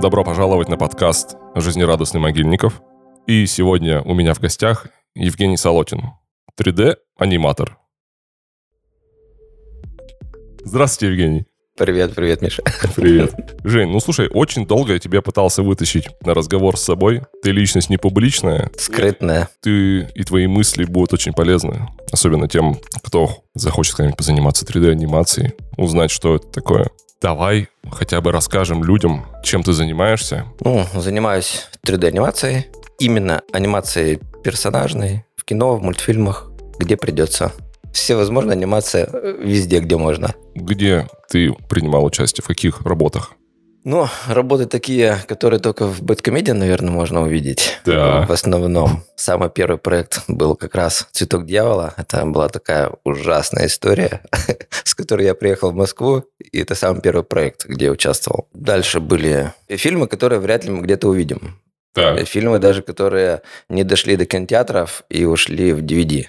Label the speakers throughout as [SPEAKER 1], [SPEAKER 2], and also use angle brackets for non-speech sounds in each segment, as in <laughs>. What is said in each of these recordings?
[SPEAKER 1] Добро пожаловать на подкаст «Жизнерадостный могильников». И сегодня у меня в гостях Евгений Солотин, 3D-аниматор. Здравствуйте, Евгений.
[SPEAKER 2] Привет, привет, Миша. <laughs>
[SPEAKER 1] Привет. <laughs> Жень, ну слушай, очень долго я тебя пытался вытащить на разговор с собой. Ты личность не публичная.
[SPEAKER 2] Скрытная.
[SPEAKER 1] Ты и твои мысли будут очень полезны. Особенно тем, кто захочет когда-нибудь позаниматься 3D-анимацией, узнать, что это такое. Давай хотя бы расскажем людям, чем ты занимаешься.
[SPEAKER 2] Ну, занимаюсь 3D-анимацией. Именно анимацией персонажной в кино, в мультфильмах, где придется. Все возможно анимация э, везде, где можно.
[SPEAKER 1] Где ты принимал участие? В каких работах?
[SPEAKER 2] Ну, работы такие, которые только в Бэткомедии, наверное, можно увидеть.
[SPEAKER 1] Да.
[SPEAKER 2] В основном. Самый первый проект был как раз «Цветок дьявола». Это была такая ужасная история, <laughs> с которой я приехал в Москву. И это самый первый проект, где я участвовал. Дальше были фильмы, которые вряд ли мы где-то увидим.
[SPEAKER 1] Так.
[SPEAKER 2] Фильмы даже, которые не дошли до кинотеатров и ушли в DVD.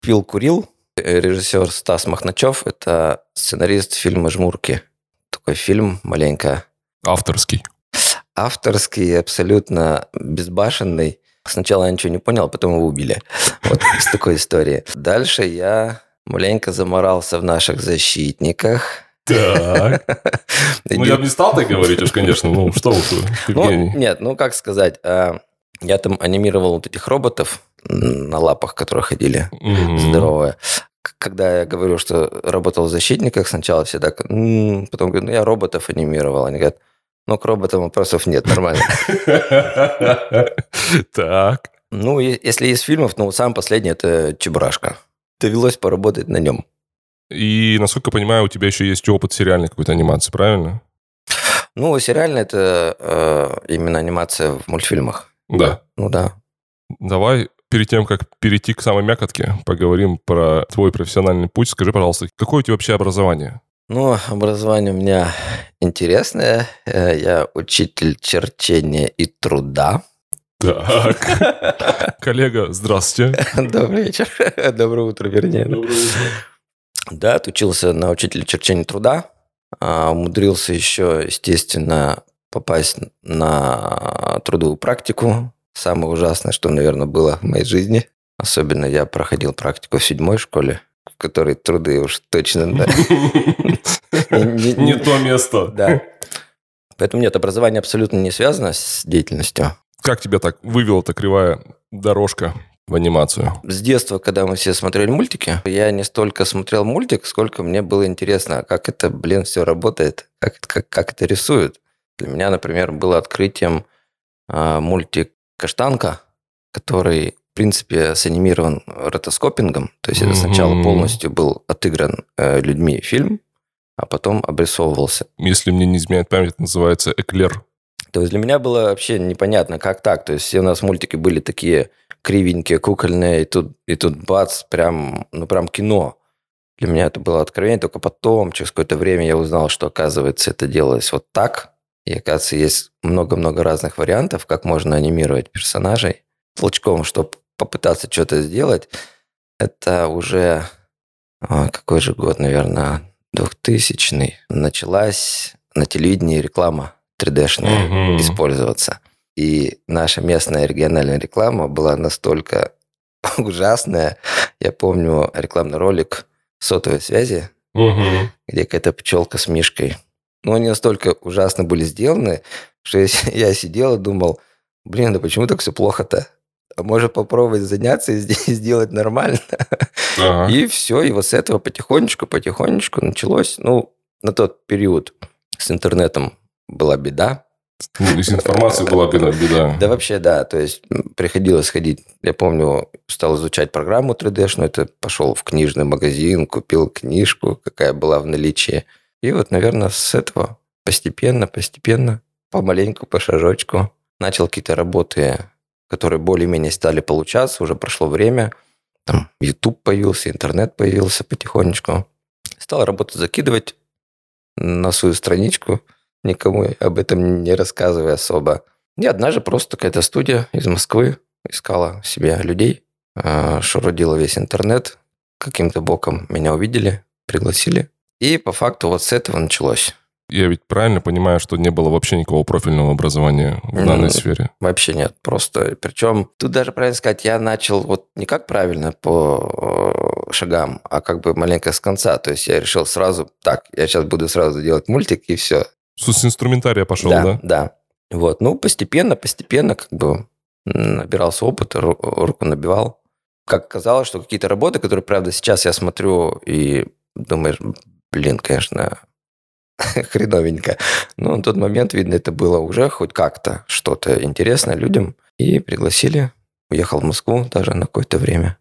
[SPEAKER 2] Пил курил. Режиссер Стас Махначев – это сценарист фильма «Жмурки». Такой фильм маленько
[SPEAKER 1] Авторский.
[SPEAKER 2] авторский, абсолютно безбашенный. Сначала я ничего не понял, а потом его убили. Вот с такой истории. Дальше я маленько заморался в наших защитниках.
[SPEAKER 1] Так. <laughs> Ну, я бы не стал так говорить уж, конечно. Ну, что вы,
[SPEAKER 2] Ну,
[SPEAKER 1] Евгений.
[SPEAKER 2] нет, ну как сказать, а, я там анимировал вот этих роботов на лапах, которые ходили
[SPEAKER 1] Мгм.
[SPEAKER 2] здоровые. Когда я говорю, что работал в защитниках, сначала все так, потом говорю, ну я роботов анимировал. Они говорят, ну к роботам вопросов нет, нормально. <laughs>
[SPEAKER 1] Так.
[SPEAKER 2] Ну, если из фильмов, ну, самый последний – это «Чебурашка». Довелось поработать на нем.
[SPEAKER 1] И, насколько я понимаю, у тебя еще есть опыт сериальной какой-то анимации, правильно?
[SPEAKER 2] Ну, сериально это э, именно анимация в мультфильмах.
[SPEAKER 1] Да.
[SPEAKER 2] Ну да.
[SPEAKER 1] Давай перед тем, как перейти к самой мякотке, поговорим про твой профессиональный путь. Скажи, пожалуйста, какое у тебя вообще образование?
[SPEAKER 2] Ну, образование у меня интересное. Э, Я учитель черчения и труда.
[SPEAKER 1] Так. <laughs> Коллега, здравствуйте.
[SPEAKER 2] Добрый вечер. <laughs> Доброе утро, вернее. Да, отучился на учителя черчения труда. а, Умудрился еще, естественно, попасть на трудовую практику. Самое ужасное, что, наверное, было в моей жизни. Особенно я проходил практику в седьмой школе, в которой труды уж точно... <laughs> Не-
[SPEAKER 1] то место.
[SPEAKER 2] Да. Поэтому нет, образование абсолютно не связано с деятельностью.
[SPEAKER 1] Как тебя так вывела эта кривая дорожка в анимацию?
[SPEAKER 2] С детства, когда мы все смотрели мультики, я не столько смотрел мультик, сколько мне было интересно, как это, блин, все работает, как, как, как это рисуют. Для меня, например, было открытием а, мультик «Каштанка», который, в принципе, санимирован ротоскопингом. То есть это сначала полностью был отыгран э, людьми фильм, а потом обрисовывался.
[SPEAKER 1] Если мне не изменяет память, это называется эклер.
[SPEAKER 2] То есть для меня было вообще непонятно, как так. То есть все у нас мультики были такие кривенькие, кукольные, и тут, и тут бац, прям, ну прям кино. Для меня это было откровение, только потом, через какое-то время я узнал, что, оказывается, это делалось вот так. И, оказывается, есть много-много разных вариантов, как можно анимировать персонажей. Толчком, чтобы попытаться что-то сделать, это уже а, какой же год, наверное, 2000 Началась на телевидении реклама 3D-шная
[SPEAKER 1] Мгм.
[SPEAKER 2] использоваться. И наша местная региональная реклама была настолько <laughs> ужасная. Я помню рекламный ролик сотовой связи,
[SPEAKER 1] Мгм.
[SPEAKER 2] где какая-то пчелка с мишкой. Но они настолько ужасно были сделаны, что <laughs> я сидел и думал, блин, да почему так все плохо-то? А может попробовать заняться и сде- <laughs> сделать нормально?
[SPEAKER 1] Ага.
[SPEAKER 2] И все, и вот с этого потихонечку, потихонечку началось. Ну, на тот период с интернетом была беда.
[SPEAKER 1] Ну, С информацией была беда. беда.
[SPEAKER 2] Да вообще, да. То есть приходилось ходить. Я помню, стал изучать программу 3D-шную. Это пошел в книжный магазин, купил книжку, какая была в наличии. И вот, наверное, с этого постепенно, постепенно, помаленьку, по шажочку начал какие-то работы, которые более-менее стали получаться. Уже прошло время. Там YouTube появился, интернет появился потихонечку. Стал работу закидывать на свою страничку, никому об этом не рассказывая особо. И однажды просто какая-то студия из Москвы искала себе людей, а, шурудила весь интернет, каким-то боком меня увидели, пригласили. И по факту вот с этого началось.
[SPEAKER 1] Я ведь правильно понимаю, что не было вообще никакого профильного образования в данной
[SPEAKER 2] М,
[SPEAKER 1] сфере?
[SPEAKER 2] Вообще нет, просто. Причем тут даже правильно сказать, я начал вот не как правильно по э, шагам, а как бы маленько с конца. То есть я решил сразу, так, я сейчас буду сразу делать мультик и все.
[SPEAKER 1] С инструментария пошел, да?
[SPEAKER 2] да, да. Вот, ну постепенно, постепенно как бы набирался опыт, ру- руку набивал. Как казалось, что какие-то работы, которые, правда, сейчас я смотрю и думаешь, блин, конечно, <laughs> хреновенько. Но на тот момент, видно, это было уже хоть как-то что-то интересное людям. И пригласили. Уехал в Москву даже на какое-то время.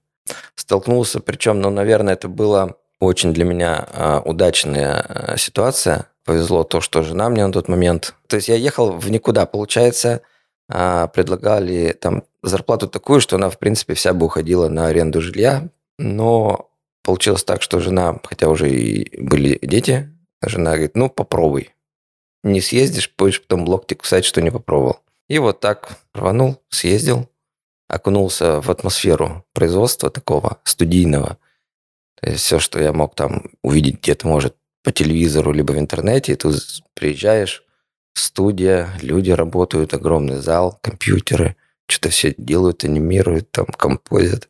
[SPEAKER 2] Столкнулся, причем, ну, наверное, это была очень для меня а, удачная а, ситуация. Повезло то, что жена мне на тот момент... То есть я ехал в никуда, получается, а, предлагали там зарплату такую, что она, в принципе, вся бы уходила на аренду жилья, но получилось так, что жена, хотя уже и были дети, жена говорит, ну, попробуй. Не съездишь, будешь потом локти кусать, что не попробовал. И вот так рванул, съездил, окунулся в атмосферу производства такого студийного. То есть все, что я мог там увидеть где-то, может, по телевизору, либо в интернете, и тут приезжаешь, студия, люди работают, огромный зал, компьютеры, что-то все делают, анимируют, там, композят.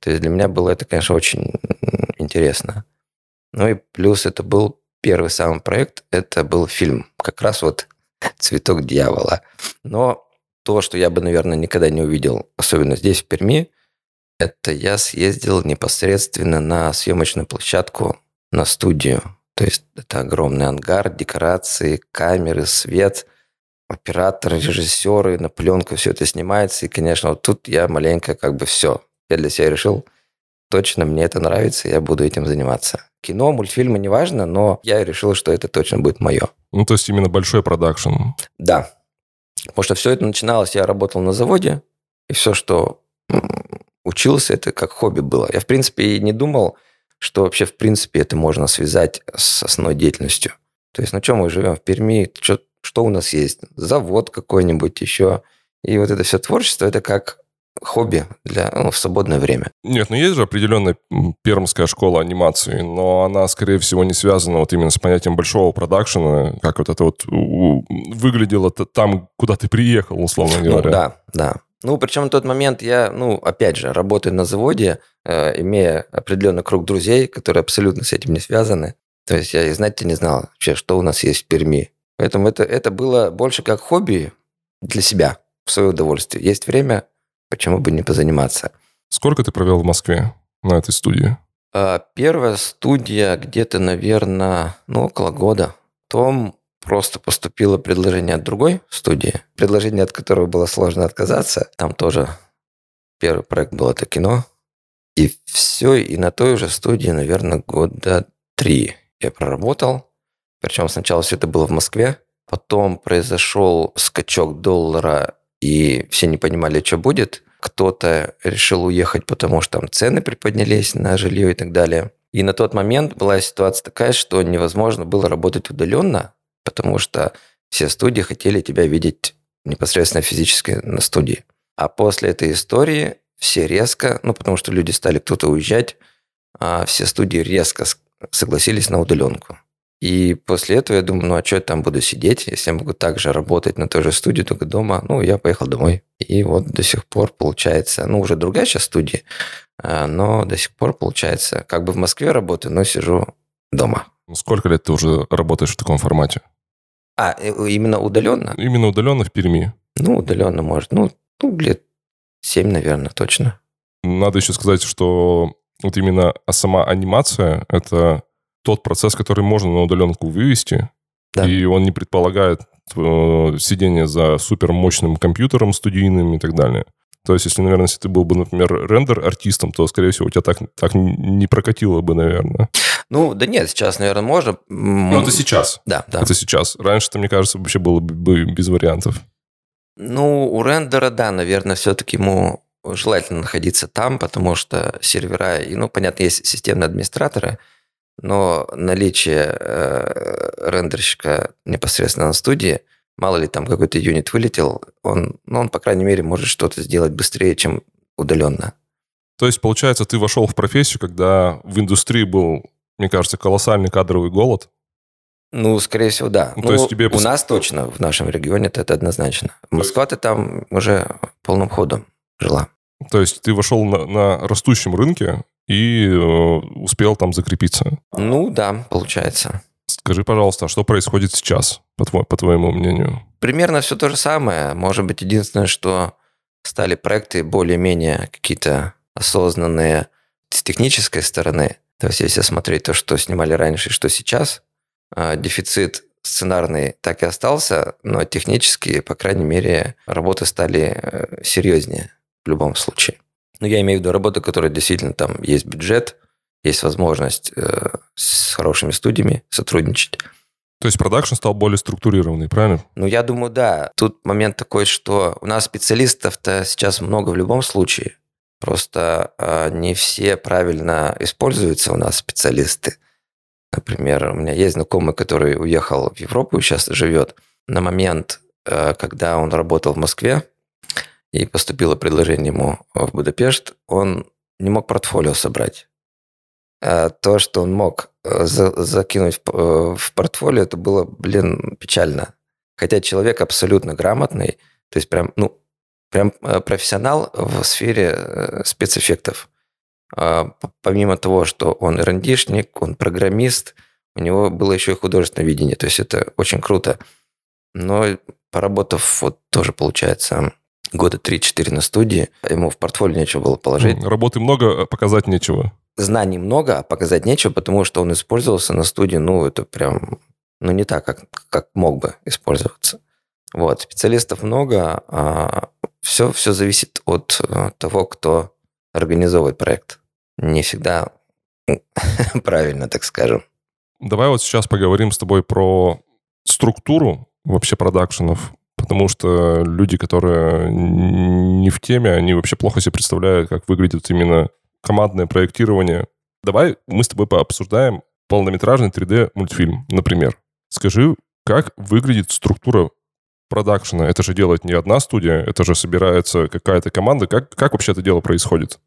[SPEAKER 2] То есть для меня было это, конечно, очень интересно. Ну и плюс это был первый самый проект, это был фильм, как раз вот «Цветок дьявола». Но то, что я бы, наверное, никогда не увидел, особенно здесь, в Перми, это я съездил непосредственно на съемочную площадку, на студию. То есть это огромный ангар, декорации, камеры, свет, оператор, режиссеры, на пленку все это снимается. И, конечно, вот тут я маленько как бы все. Я для себя решил, точно мне это нравится, я буду этим заниматься. Кино, мультфильмы, неважно, но я решил, что это точно будет мое.
[SPEAKER 1] Ну, то есть именно большой продакшн.
[SPEAKER 2] Да. Потому что все это начиналось, я работал на заводе, и все, что учился, это как хобби было. Я, в принципе, и не думал, что вообще, в принципе, это можно связать с основной деятельностью. То есть, ну что, мы живем в Перми, что, что у нас есть? Завод какой-нибудь еще. И вот это все творчество, это как хобби для, ну, в свободное время.
[SPEAKER 1] Нет, ну есть же определенная пермская школа анимации, но она, скорее всего, не связана вот именно с понятием большого продакшена, как вот это вот выглядело там, куда ты приехал, условно
[SPEAKER 2] Ну,
[SPEAKER 1] говоря.
[SPEAKER 2] да, да. Ну, причем на тот момент я, ну, опять же, работая на заводе, э, имея определенный круг друзей, которые абсолютно с этим не связаны. То есть я и знать-то не знал вообще, что у нас есть в Перми. Поэтому это, это было больше как хобби для себя, в свое удовольствие. Есть время, почему бы не позаниматься.
[SPEAKER 1] Сколько ты провел в Москве на этой студии?
[SPEAKER 2] А Первая студия где-то, наверное, ну, около года. Потом просто поступило предложение от другой студии, предложение от которого было сложно отказаться. Там тоже первый проект был это кино. И все, и на той же студии, наверное, года три я проработал. Причем сначала все это было в Москве, потом произошел скачок доллара, и все не понимали, что будет. Кто-то решил уехать, потому что там цены приподнялись на жилье и так далее. И на тот момент была ситуация такая, что невозможно было работать удаленно, потому что все студии хотели тебя видеть непосредственно физически на студии. А после этой истории все резко, ну потому что люди стали кто-то уезжать, а все студии резко согласились на удаленку. И после этого я думаю, ну а что я там буду сидеть, если я могу также работать на той же студии, только дома. Ну, я поехал домой. И вот до сих пор получается, ну, уже другая сейчас студия, а, но до сих пор получается, как бы в Москве работаю, но сижу дома.
[SPEAKER 1] Ну, Сколько лет ты уже работаешь в таком формате?
[SPEAKER 2] А, э, именно удаленно?
[SPEAKER 1] Именно удаленно в Перми.
[SPEAKER 2] Ну, удаленно может. Ну, ну лет семь, наверное, точно.
[SPEAKER 1] Надо еще сказать, что вот именно сама анимация — это тот процесс, который можно на удаленку вывести,
[SPEAKER 2] Да.
[SPEAKER 1] и он не предполагает э, сидение за супер мощным компьютером студийным и так далее. То есть, если, наверное, если ты был бы, например, рендер-артистом, то, скорее всего, у тебя так, так не прокатило бы, наверное.
[SPEAKER 2] Ну, да нет, сейчас, наверное, можно.
[SPEAKER 1] Ну, это сейчас.
[SPEAKER 2] Да, да.
[SPEAKER 1] Это сейчас. Раньше-то, мне кажется, вообще было бы без вариантов.
[SPEAKER 2] Ну, у рендера, да, наверное, все-таки ему желательно находиться там, потому что сервера, и, ну, понятно, есть системные администраторы, но наличие э, рендерщика непосредственно на студии, мало ли там какой-то юнит вылетел, он, ну, он, по крайней мере, может что-то сделать быстрее, чем удаленно.
[SPEAKER 1] То есть, получается, ты вошел в профессию, когда в индустрии был, мне кажется, колоссальный кадровый голод.
[SPEAKER 2] Ну, скорее всего, да.
[SPEAKER 1] Ну, то есть
[SPEAKER 2] Ну,
[SPEAKER 1] тебе
[SPEAKER 2] У нас точно, в нашем регионе это, это однозначно. Москва-то там уже полным ходом жила.
[SPEAKER 1] То есть ты вошел на, на растущем рынке и э, успел там закрепиться.
[SPEAKER 2] Ну, да, получается.
[SPEAKER 1] Скажи, пожалуйста, а что происходит сейчас, по, тво- по твоему мнению?
[SPEAKER 2] Примерно все то же самое. Может быть, единственное, что стали проекты более-менее какие-то осознанные с технической стороны. То есть, если смотреть то, что снимали раньше и что сейчас, э, дефицит сценарный так и остался, но технически, по крайней мере, работы стали э, серьезнее в любом случае. Ну, я имею в виду работы, которые действительно там есть бюджет, есть возможность э, с хорошими студиями сотрудничать.
[SPEAKER 1] То есть продакшн стал более структурированный, правильно?
[SPEAKER 2] Ну, я думаю, да. Тут момент такой, что у нас специалистов-то сейчас много в любом случае. Просто э, не все правильно используются у нас специалисты. Например, у меня есть знакомый, который уехал в Европу и сейчас живет. На момент, э, когда он работал в Москве и поступило предложение ему в Будапешт, он не мог портфолио собрать. А то, что он мог э, за- закинуть в э, в портфолио, это было, блин, печально. Хотя человек абсолютно грамотный, то есть прям, ну, прям э, профессионал в сфере спецэффектов. А, Помимо того, что он рендишник, он программист, у него было еще и художественное видение, то есть это очень круто. Но поработав вот тоже, получается, года 3-4 на студии, ему в портфолио нечего было положить
[SPEAKER 1] Работы много, а показать нечего.
[SPEAKER 2] знаний много, а показать нечего, потому что он использовался на студии, ну, это прям, ну, не так, как, как мог бы использоваться. Вот, специалистов много, а все, все зависит от э, того, кто организовывает проект. Не всегда <laughs> правильно, так скажем.
[SPEAKER 1] Давай вот сейчас поговорим с тобой про структуру вообще продакшенов, потому что люди, которые не в теме, они вообще плохо себе представляют, как выглядит именно командное проектирование. Давай мы с тобой пообсуждаем полнометражный 3D-мультфильм, например. Скажи, как выглядит структура продакшена? Это же делает не одна студия, это же собирается какая-то команда. Как, как вообще это дело происходит?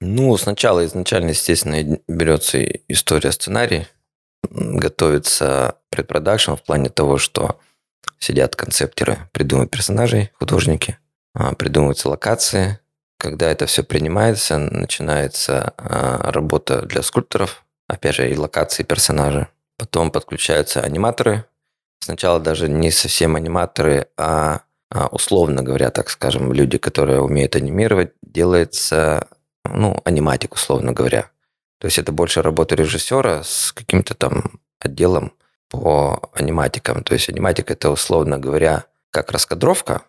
[SPEAKER 2] Ну, сначала изначально, естественно, берется история сценарий, готовится предпродакшн в плане того, что сидят концептеры, придумывают персонажей, художники, а, придумываются локации. Когда это все принимается, начинается а, работа для скульпторов, опять же, и локации, и персонажи. Потом подключаются аниматоры. Сначала даже не совсем аниматоры, а, а, условно говоря, так скажем, люди, которые умеют анимировать, делается ну, аниматик, условно говоря. То есть это больше работа режиссера с каким-то там отделом по аниматикам. То есть аниматика это, условно говоря, как раскадровка,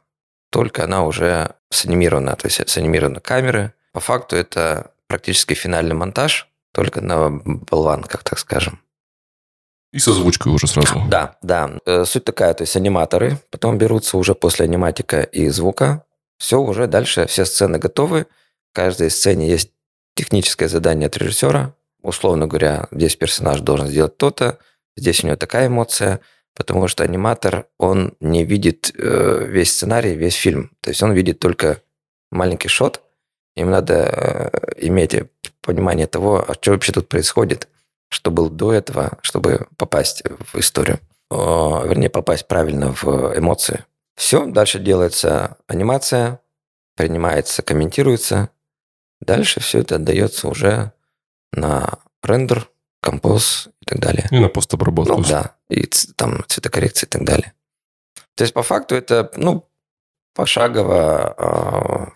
[SPEAKER 2] только она уже санимирована, то есть санимированы камеры. По факту это практически финальный монтаж, только на болванках, так скажем.
[SPEAKER 1] И с озвучкой уже сразу.
[SPEAKER 2] Да, да. Э, Суть такая, то есть аниматоры потом берутся уже после аниматика и звука. Все уже дальше, все сцены готовы. В каждой сцене есть техническое задание от режиссера. Условно говоря, здесь персонаж должен сделать то-то, здесь у него такая эмоция, потому что аниматор, он не видит э, весь сценарий, весь фильм. То есть он видит только маленький шот. Им надо э, иметь понимание того, а что вообще тут происходит, что было до этого, чтобы попасть в историю. О, вернее, попасть правильно в эмоции. Все, дальше делается анимация, принимается, комментируется. Дальше все это отдается уже на рендер, композ так далее.
[SPEAKER 1] И на постобработку.
[SPEAKER 2] Ну да, и там цветокоррекция и так далее. То есть по факту это, ну, пошагово, а,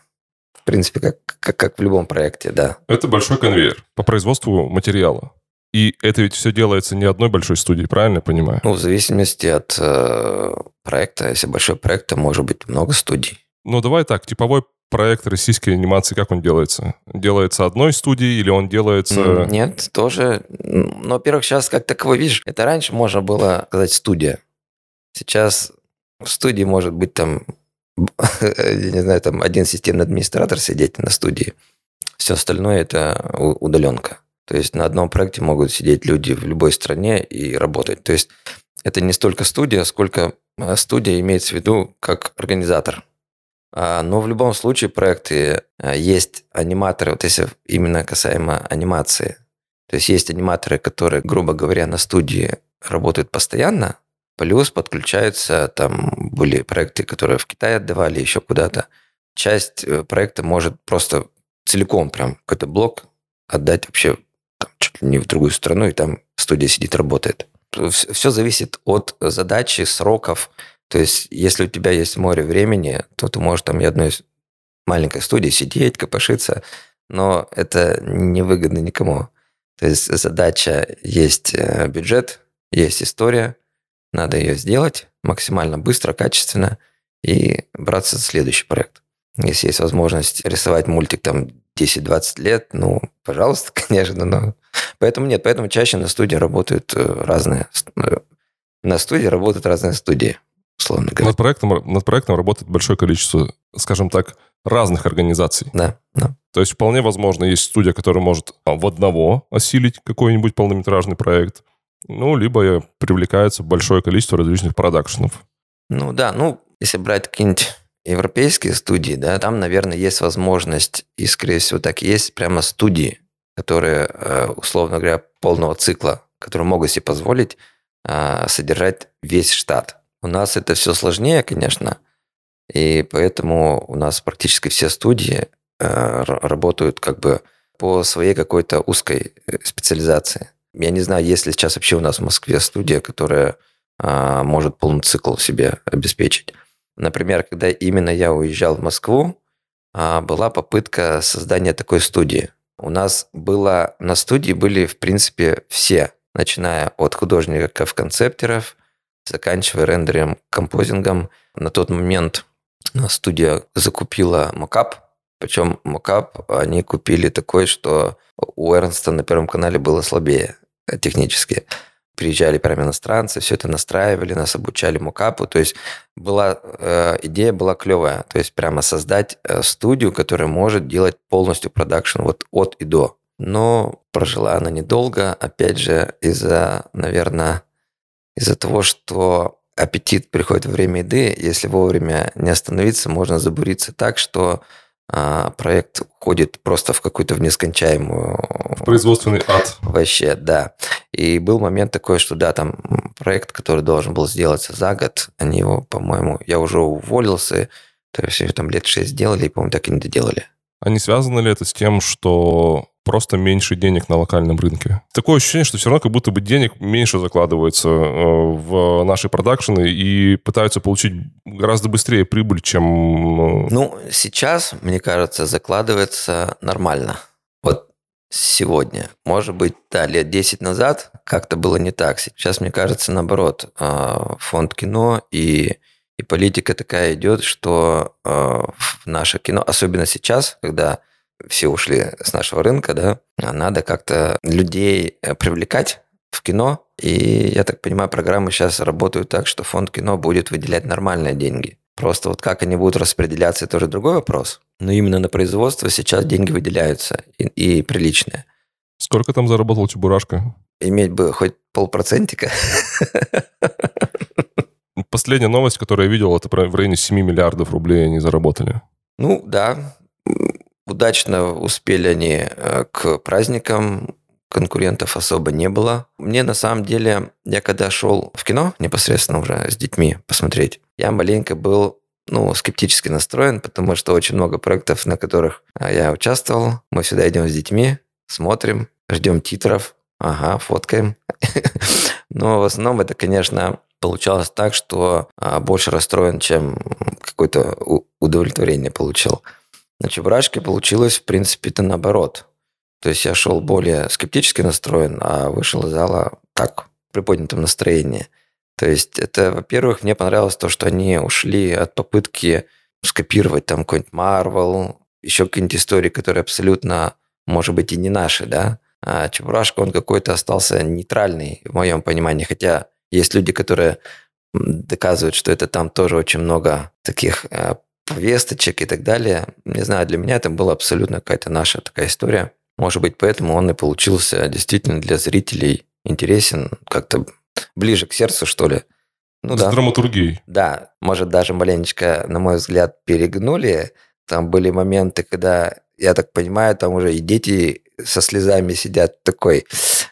[SPEAKER 2] в принципе, как, как, как в любом проекте, да.
[SPEAKER 1] Это большой конвейер по производству материала. И это ведь все делается не одной большой студией, правильно я понимаю?
[SPEAKER 2] Ну, в зависимости от э, проекта, если большой проект, то может быть много студий.
[SPEAKER 1] Ну, давай так, типовой проект российской анимации, как он делается? Делается одной студией или он делается...
[SPEAKER 2] Нет, тоже. Ну, во-первых, сейчас как таковой, видишь, это раньше можно было сказать студия. Сейчас в студии может быть там, <laughs> я не знаю, там один системный администратор сидеть на студии. Все остальное это удаленка. То есть на одном проекте могут сидеть люди в любой стране и работать. То есть это не столько студия, сколько э, студия имеется в виду как организатор. А, Но в любом случае проекты э, есть аниматоры, вот если именно касаемо анимации, То есть есть аниматоры, которые, грубо говоря, на студии работают постоянно, плюс подключаются, там были проекты, которые в Китае отдавали, еще куда-то. Часть э, проекта может просто целиком прям какой-то блок отдать вообще там, чуть ли не в другую страну, и там студия сидит, работает. Все зависит от задачи, сроков. То есть, если у тебя есть море времени, то ты можешь там и одной маленькой студии сидеть, копошиться, но это невыгодно никому. То есть задача есть э, бюджет, есть история, надо ее сделать максимально быстро, качественно и браться за следующий проект. Если есть возможность рисовать мультик там 10-20 лет, ну, пожалуйста, <laughs> конечно, но... Поэтому нет, поэтому чаще на студии работают э, разные... Э, на студии работают разные студии, условно говоря.
[SPEAKER 1] Над проектом, над проектом работает большое количество, скажем так, разных организаций.
[SPEAKER 2] Да, да.
[SPEAKER 1] То есть вполне возможно, есть студия, которая может в одного осилить какой-нибудь полнометражный проект, ну, либо привлекается большое количество различных продакшенов.
[SPEAKER 2] Ну да, ну, если брать какие-нибудь европейские студии, да, там, наверное, есть возможность, и, скорее всего, так и есть прямо студии, которые, э, условно говоря, полного цикла, которые могут себе позволить э, содержать весь штат. У нас это все сложнее, конечно, и поэтому у нас практически все студии э, работают как бы по своей какой-то узкой э, специализации. Я не знаю, есть ли сейчас вообще у нас в Москве студия, которая э, может полный цикл себе обеспечить. Например, когда именно я уезжал в Москву, была попытка создания такой студии. У нас было на студии были, в принципе, все, начиная от художников-концептеров, заканчивая рендером, композингом. На тот момент студия закупила мокап, причем мокап они купили такой, что у Эрнста на Первом канале было слабее технически. Приезжали прямо иностранцы, все это настраивали, нас обучали мокапу. То есть была, э, идея была клевая. То есть прямо создать э, студию, которая может делать полностью продакшн вот от и до. Но прожила она недолго, опять же, из-за, наверное, из-за того, что аппетит приходит во время еды, если вовремя не остановиться, можно забуриться так, что а, проект уходит просто в какую-то в нескончаемую...
[SPEAKER 1] В производственный ад.
[SPEAKER 2] Вообще, да. И был момент такой, что да, там проект, который должен был сделаться за год, они его, по-моему, я уже уволился, то есть там лет шесть сделали, и, по-моему, так и не доделали.
[SPEAKER 1] А не связано ли это с тем, что просто меньше денег на локальном рынке. Такое ощущение, что все равно как будто бы денег меньше закладывается э, в наши продакшены и пытаются получить гораздо быстрее прибыль, чем...
[SPEAKER 2] Э, ну, сейчас, мне кажется, закладывается нормально. Вот сегодня. Может быть, да, лет 10 назад как-то было не так. Сейчас, мне кажется, наоборот, э, фонд кино и и политика такая идет, что в наше кино, особенно сейчас, когда все ушли с нашего рынка, да, а надо как-то людей э, привлекать в кино. И, я так понимаю, программы сейчас работают так, что фонд кино будет выделять нормальные деньги. Просто вот как они будут распределяться, это уже другой вопрос. Но именно на производство сейчас деньги выделяются и, и приличные.
[SPEAKER 1] Сколько там заработал Чебурашка?
[SPEAKER 2] Иметь бы хоть полпроцентика.
[SPEAKER 1] Последняя новость, которую я видел, это в районе 7 миллиардов рублей они заработали.
[SPEAKER 2] Ну, да. Удачно успели они э, к праздникам, конкурентов особо не было. Мне на самом деле, я когда шел в кино непосредственно уже с детьми посмотреть, я маленько был ну, скептически настроен, потому что очень много проектов, на которых а, я участвовал. Мы всегда идем с детьми, смотрим, ждем титров, ага, фоткаем. <laughs> Но в основном это, конечно, получалось так, что а, больше расстроен, чем какое-то удовлетворение получил. На Чебурашке получилось, в принципе, это наоборот. То есть я шел более скептически настроен, а вышел из зала так, в приподнятом настроении. То есть это, во-первых, мне понравилось то, что они ушли от попытки скопировать там какой-нибудь Marvel, еще какие-нибудь истории, которые абсолютно, может быть, и не наши, да. А Чебурашка, он какой-то остался нейтральный, в моем понимании. Хотя есть люди, которые доказывают, что это там тоже очень много таких э, повесточек и так далее. Не знаю, для меня это была абсолютно какая-то наша такая история. Может быть, поэтому он и получился действительно для зрителей интересен, как-то ближе к сердцу, что ли.
[SPEAKER 1] Ну, С да. драматургией.
[SPEAKER 2] Да, может, даже маленечко, на мой взгляд, перегнули. Там были моменты, когда, я так понимаю, там уже и дети со слезами сидят такой.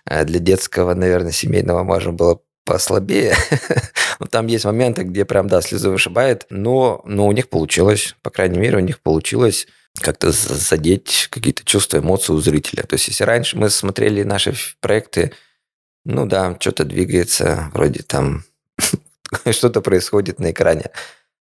[SPEAKER 2] Э, для детского, наверное, семейного можно было послабее. <laughs> но там есть моменты, где прям, да, слезы вышибает, но, но у них получилось, по крайней мере, у них получилось как-то задеть какие-то чувства, эмоции у зрителя. То есть, если раньше мы смотрели наши проекты, ну да, что-то двигается, вроде там <laughs> что-то происходит на экране.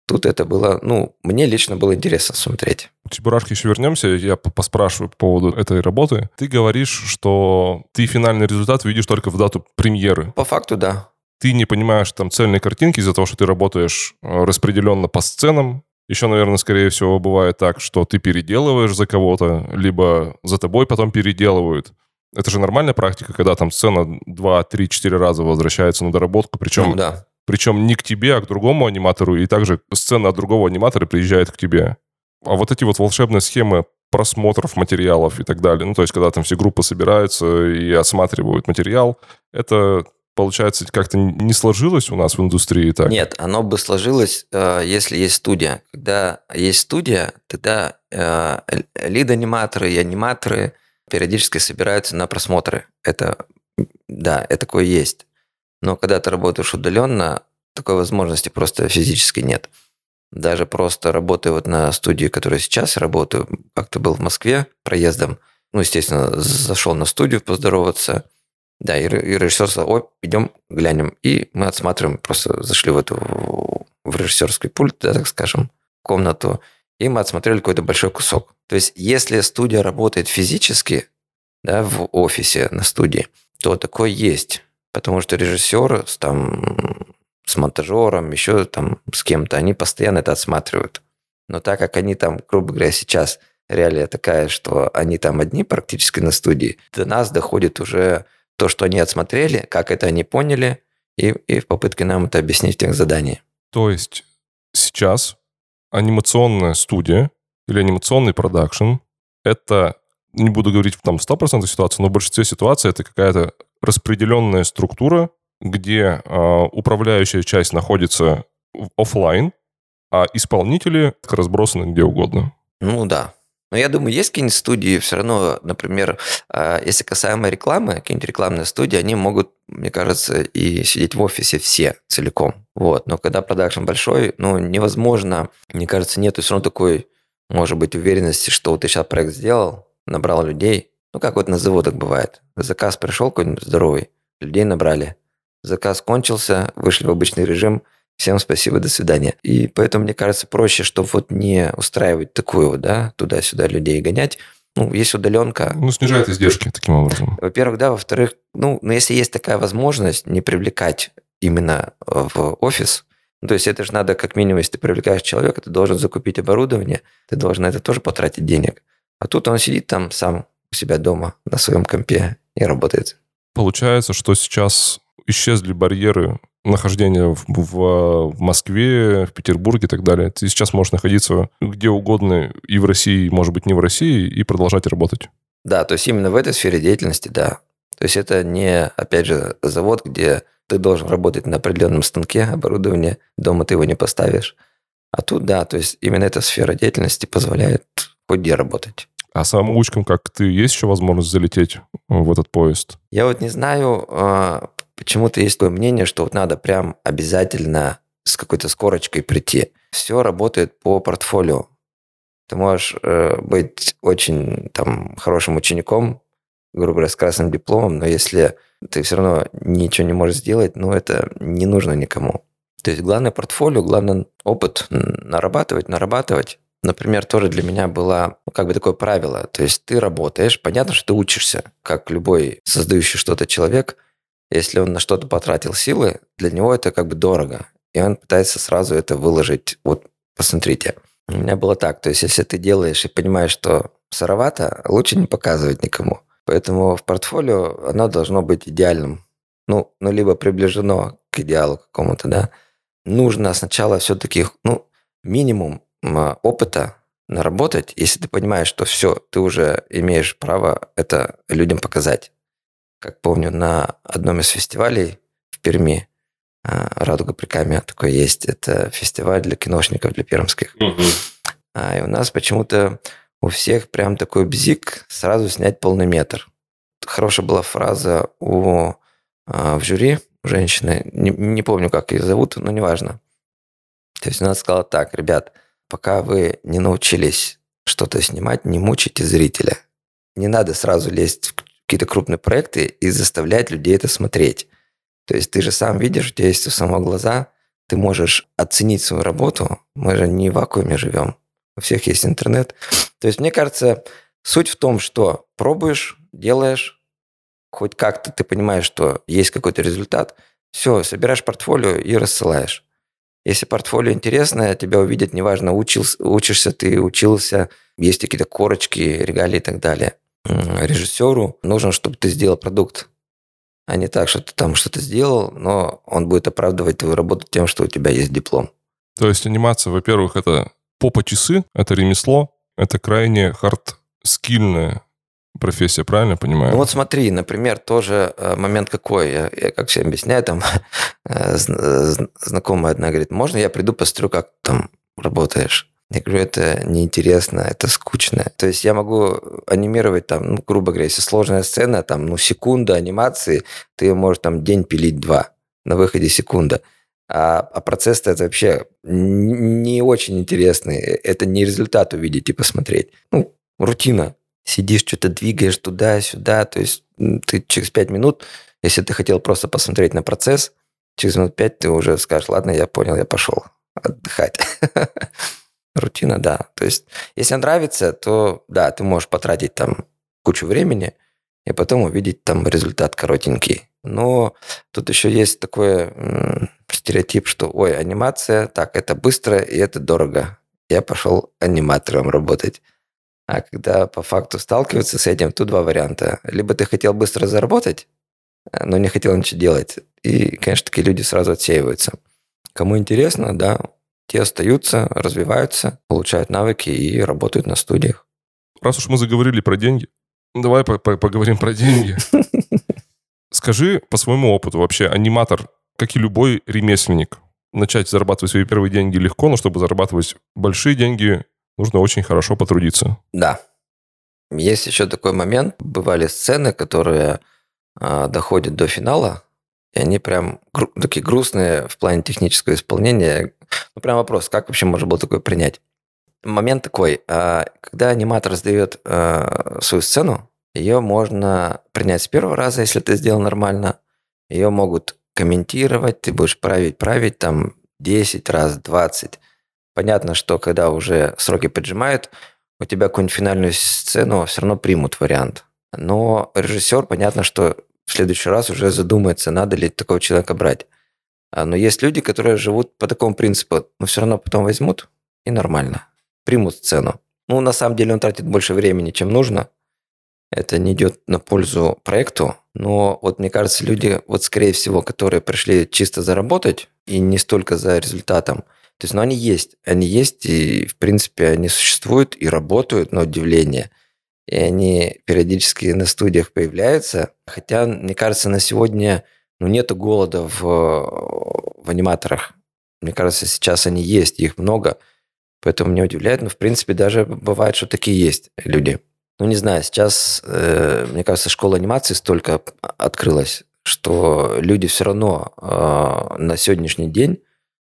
[SPEAKER 2] Тут это было, ну, мне лично было интересно смотреть.
[SPEAKER 1] К Чебурашке еще вернемся, я поспрашиваю по поводу этой работы. Ты говоришь, что ты финальный результат видишь только в дату премьеры.
[SPEAKER 2] По факту, да.
[SPEAKER 1] Ты не понимаешь там цельной картинки из-за того, что ты работаешь э, распределенно по сценам, еще, наверное, скорее всего, бывает так, что ты переделываешь за кого-то, либо за тобой потом переделывают. Это же нормальная практика, когда там сцена 2, 3, 4 раза возвращается на доработку, причем ну, да. Причем не к тебе, а к другому аниматору, и также сцена от другого аниматора приезжает к тебе. А вот эти вот волшебные схемы просмотров материалов и так далее, ну, то есть, когда там все группы собираются и осматривают материал, это получается, как-то не сложилось у нас в индустрии так?
[SPEAKER 2] Нет, оно бы сложилось, э, если есть студия. Когда есть студия, тогда э, лид-аниматоры и аниматоры периодически собираются на просмотры. Это, да, это такое есть. Но когда ты работаешь удаленно, такой возможности просто физически нет. Даже просто работая вот на студии, которой сейчас работаю, как-то был в Москве проездом, ну, естественно, зашел на студию поздороваться, да, и, и режиссер сказал, ой, идем глянем. И мы отсматриваем, просто зашли в эту, в режиссерский пульт, да, так скажем, комнату, и мы отсмотрели какой-то большой кусок. То есть, если студия работает физически, да, в офисе на студии, то такое есть. Потому что режиссеры с, там, с монтажером, еще там с кем-то, они постоянно это отсматривают. Но так как они там, грубо говоря, сейчас реалия такая, что они там одни практически на студии, до нас доходит уже то, что они отсмотрели, как это они поняли, и, и в попытке нам это объяснить в тех заданиях.
[SPEAKER 1] То есть сейчас анимационная студия или анимационный продакшн – это, не буду говорить там 100% ситуации, но в большинстве ситуаций это какая-то распределенная структура, где э, управляющая часть находится в офлайн, а исполнители разбросаны где угодно.
[SPEAKER 2] Ну да. Но я думаю, есть какие-нибудь студии, все равно, например, а, если касаемо рекламы, какие-нибудь рекламные студии, они могут, мне кажется, и сидеть в офисе все целиком. Вот. Но когда продакшн большой, ну, невозможно, мне кажется, нету все равно такой, может быть, уверенности, что вот ты сейчас проект сделал, набрал людей, ну, как вот на заводах бывает. Заказ пришел какой-нибудь здоровый, людей набрали. Заказ кончился, вышли в обычный режим, всем спасибо, до свидания. И поэтому, мне кажется, проще, чтобы вот не устраивать такую вот, да, туда-сюда людей гонять, ну, есть удаленка.
[SPEAKER 1] Ну, снижает издержки таким образом.
[SPEAKER 2] Во-первых, да. Во-вторых, ну, но если есть такая возможность не привлекать именно в офис, ну, то есть это же надо, как минимум, если ты привлекаешь человека, ты должен закупить оборудование, ты должен на это тоже потратить денег. А тут он сидит там сам у себя дома на своем компе и работает.
[SPEAKER 1] Получается, что сейчас исчезли барьеры нахождения в, в, в Москве, в Петербурге и так далее. Ты сейчас можешь находиться где угодно и в России, может быть, не в России, и продолжать работать.
[SPEAKER 2] Да, то есть именно в этой сфере деятельности, да. То есть это не, опять же, завод, где ты должен работать на определенном станке оборудования, дома ты его не поставишь. А тут, да, то есть именно эта сфера деятельности позволяет хоть где работать.
[SPEAKER 1] А самоучкам как ты, есть еще возможность залететь в этот поезд?
[SPEAKER 2] Я вот не знаю, а, почему-то есть такое мнение, что вот надо прям обязательно с какой-то скорочкой прийти. Все работает по портфолио. Ты можешь э, быть очень там хорошим учеником, грубо говоря, с красным дипломом, но если ты все равно ничего не можешь сделать, ну это не нужно никому. То есть главное портфолио, главное опыт нарабатывать, нарабатывать. Например, тоже для меня было ну, как бы такое правило. То есть ты работаешь, понятно, что ты учишься, как любой создающий что-то человек. Если он на что-то потратил силы, для него это как бы дорого. И он пытается сразу это выложить. Вот посмотрите, у меня было так. То есть если ты делаешь и понимаешь, что сыровато, лучше не показывать никому. Поэтому в портфолио оно должно быть идеальным. Ну, ну либо приближено к идеалу какому-то, да. Нужно сначала все-таки, ну, минимум опыта наработать, если ты понимаешь, что все, ты уже имеешь право это людям показать. Как помню, на одном из фестивалей в Перми а, «Радуга при Каме» такой есть. Это фестиваль для киношников, для пермских. Угу. А, и у нас почему-то у всех прям такой бзик сразу снять полный метр. Хорошая была фраза у, а, в жюри женщины, не, не помню, как ее зовут, но неважно. То есть она сказала так, ребят, пока вы не научились что-то снимать, не мучите зрителя. Не надо сразу лезть в какие-то крупные проекты и заставлять людей это смотреть. То есть ты же сам видишь, у тебя есть у самого глаза, ты можешь оценить свою работу. Мы же не в вакууме живем. У всех есть интернет. То есть, мне кажется, суть в том, что пробуешь, делаешь, хоть как-то ты понимаешь, что есть какой-то результат, все, собираешь портфолио и рассылаешь. Если портфолио интересное, тебя увидят, неважно, учился, учишься ты, учился, есть какие-то корочки, регалии и так далее. Режиссеру нужно, чтобы ты сделал продукт, а не так, что ты там что-то сделал, но он будет оправдывать твою работу тем, что у тебя есть диплом.
[SPEAKER 1] То есть анимация, во-первых, это попа часы, это ремесло, это крайне хард-скильная профессия, правильно понимаю?
[SPEAKER 2] Ну вот смотри, например, тоже э, момент какой, я, я как всем объясняю, там э, знакомая одна говорит, можно я приду посмотрю, как там работаешь? Я говорю, это неинтересно, это скучно. То есть я могу анимировать там, ну, грубо говоря, если сложная сцена, там, ну, секунда анимации, ты можешь там день пилить два, на выходе секунда. А, а процесс-то это вообще не очень интересный. Это не результат увидеть и посмотреть. Ну, рутина сидишь, что-то двигаешь туда-сюда, то есть ты через пять минут, если ты хотел просто посмотреть на процесс, через минут пять ты уже скажешь, ладно, я понял, я пошел отдыхать. <laughs> Рутина, да. То есть, если нравится, то да, ты можешь потратить там кучу времени и потом увидеть там результат коротенький. Но тут еще есть такой стереотип, что, ой, анимация, так, это быстро и это дорого. Я пошел аниматором работать. А когда по факту сталкиваться с этим, тут два варианта. Либо ты хотел быстро заработать, э, но не хотел ничего делать. И, конечно, такие люди сразу отсеиваются. Кому интересно, да, те остаются, развиваются, получают навыки и работают на студиях.
[SPEAKER 1] Раз уж мы заговорили про деньги, давай по -по поговорим про деньги. <laughs> Скажи по своему опыту вообще, аниматор, как и любой ремесленник, начать зарабатывать свои первые деньги легко, но чтобы зарабатывать большие деньги, нужно очень хорошо потрудиться.
[SPEAKER 2] Да. Есть еще такой момент. Бывали сцены, которые э, доходят до финала, и они прям гру- такие грустные в плане технического исполнения. Ну, прям вопрос, как вообще можно было такое принять? Момент такой, э, когда аниматор сдает э, свою сцену, ее можно принять с первого раза, если ты сделал нормально. Ее могут комментировать, ты будешь править, править там 10 раз, 20. Понятно, что когда уже сроки поджимают, у тебя какую-нибудь финальную сцену все равно примут вариант. Но режиссер, понятно, что в следующий раз уже задумается, надо ли такого человека брать. А, но есть люди, которые живут по такому принципу, но все равно потом возьмут и нормально. Примут сцену. Ну, на самом деле он тратит больше времени, чем нужно. Это не идет на пользу проекту. Но вот мне кажется, люди, вот скорее всего, которые пришли чисто заработать и не столько за результатом, то есть, ну, они есть. Они есть, и, в принципе, они существуют и работают, на удивление. И они периодически на студиях появляются. Хотя, мне кажется, на сегодня ну, нету голода в, в аниматорах. Мне кажется, сейчас они есть, их много. Поэтому меня удивляет. Но, в принципе, даже бывает, что такие есть люди. Ну, не знаю, сейчас, э, мне кажется, школа анимации столько открылась, что люди все равно э, на сегодняшний день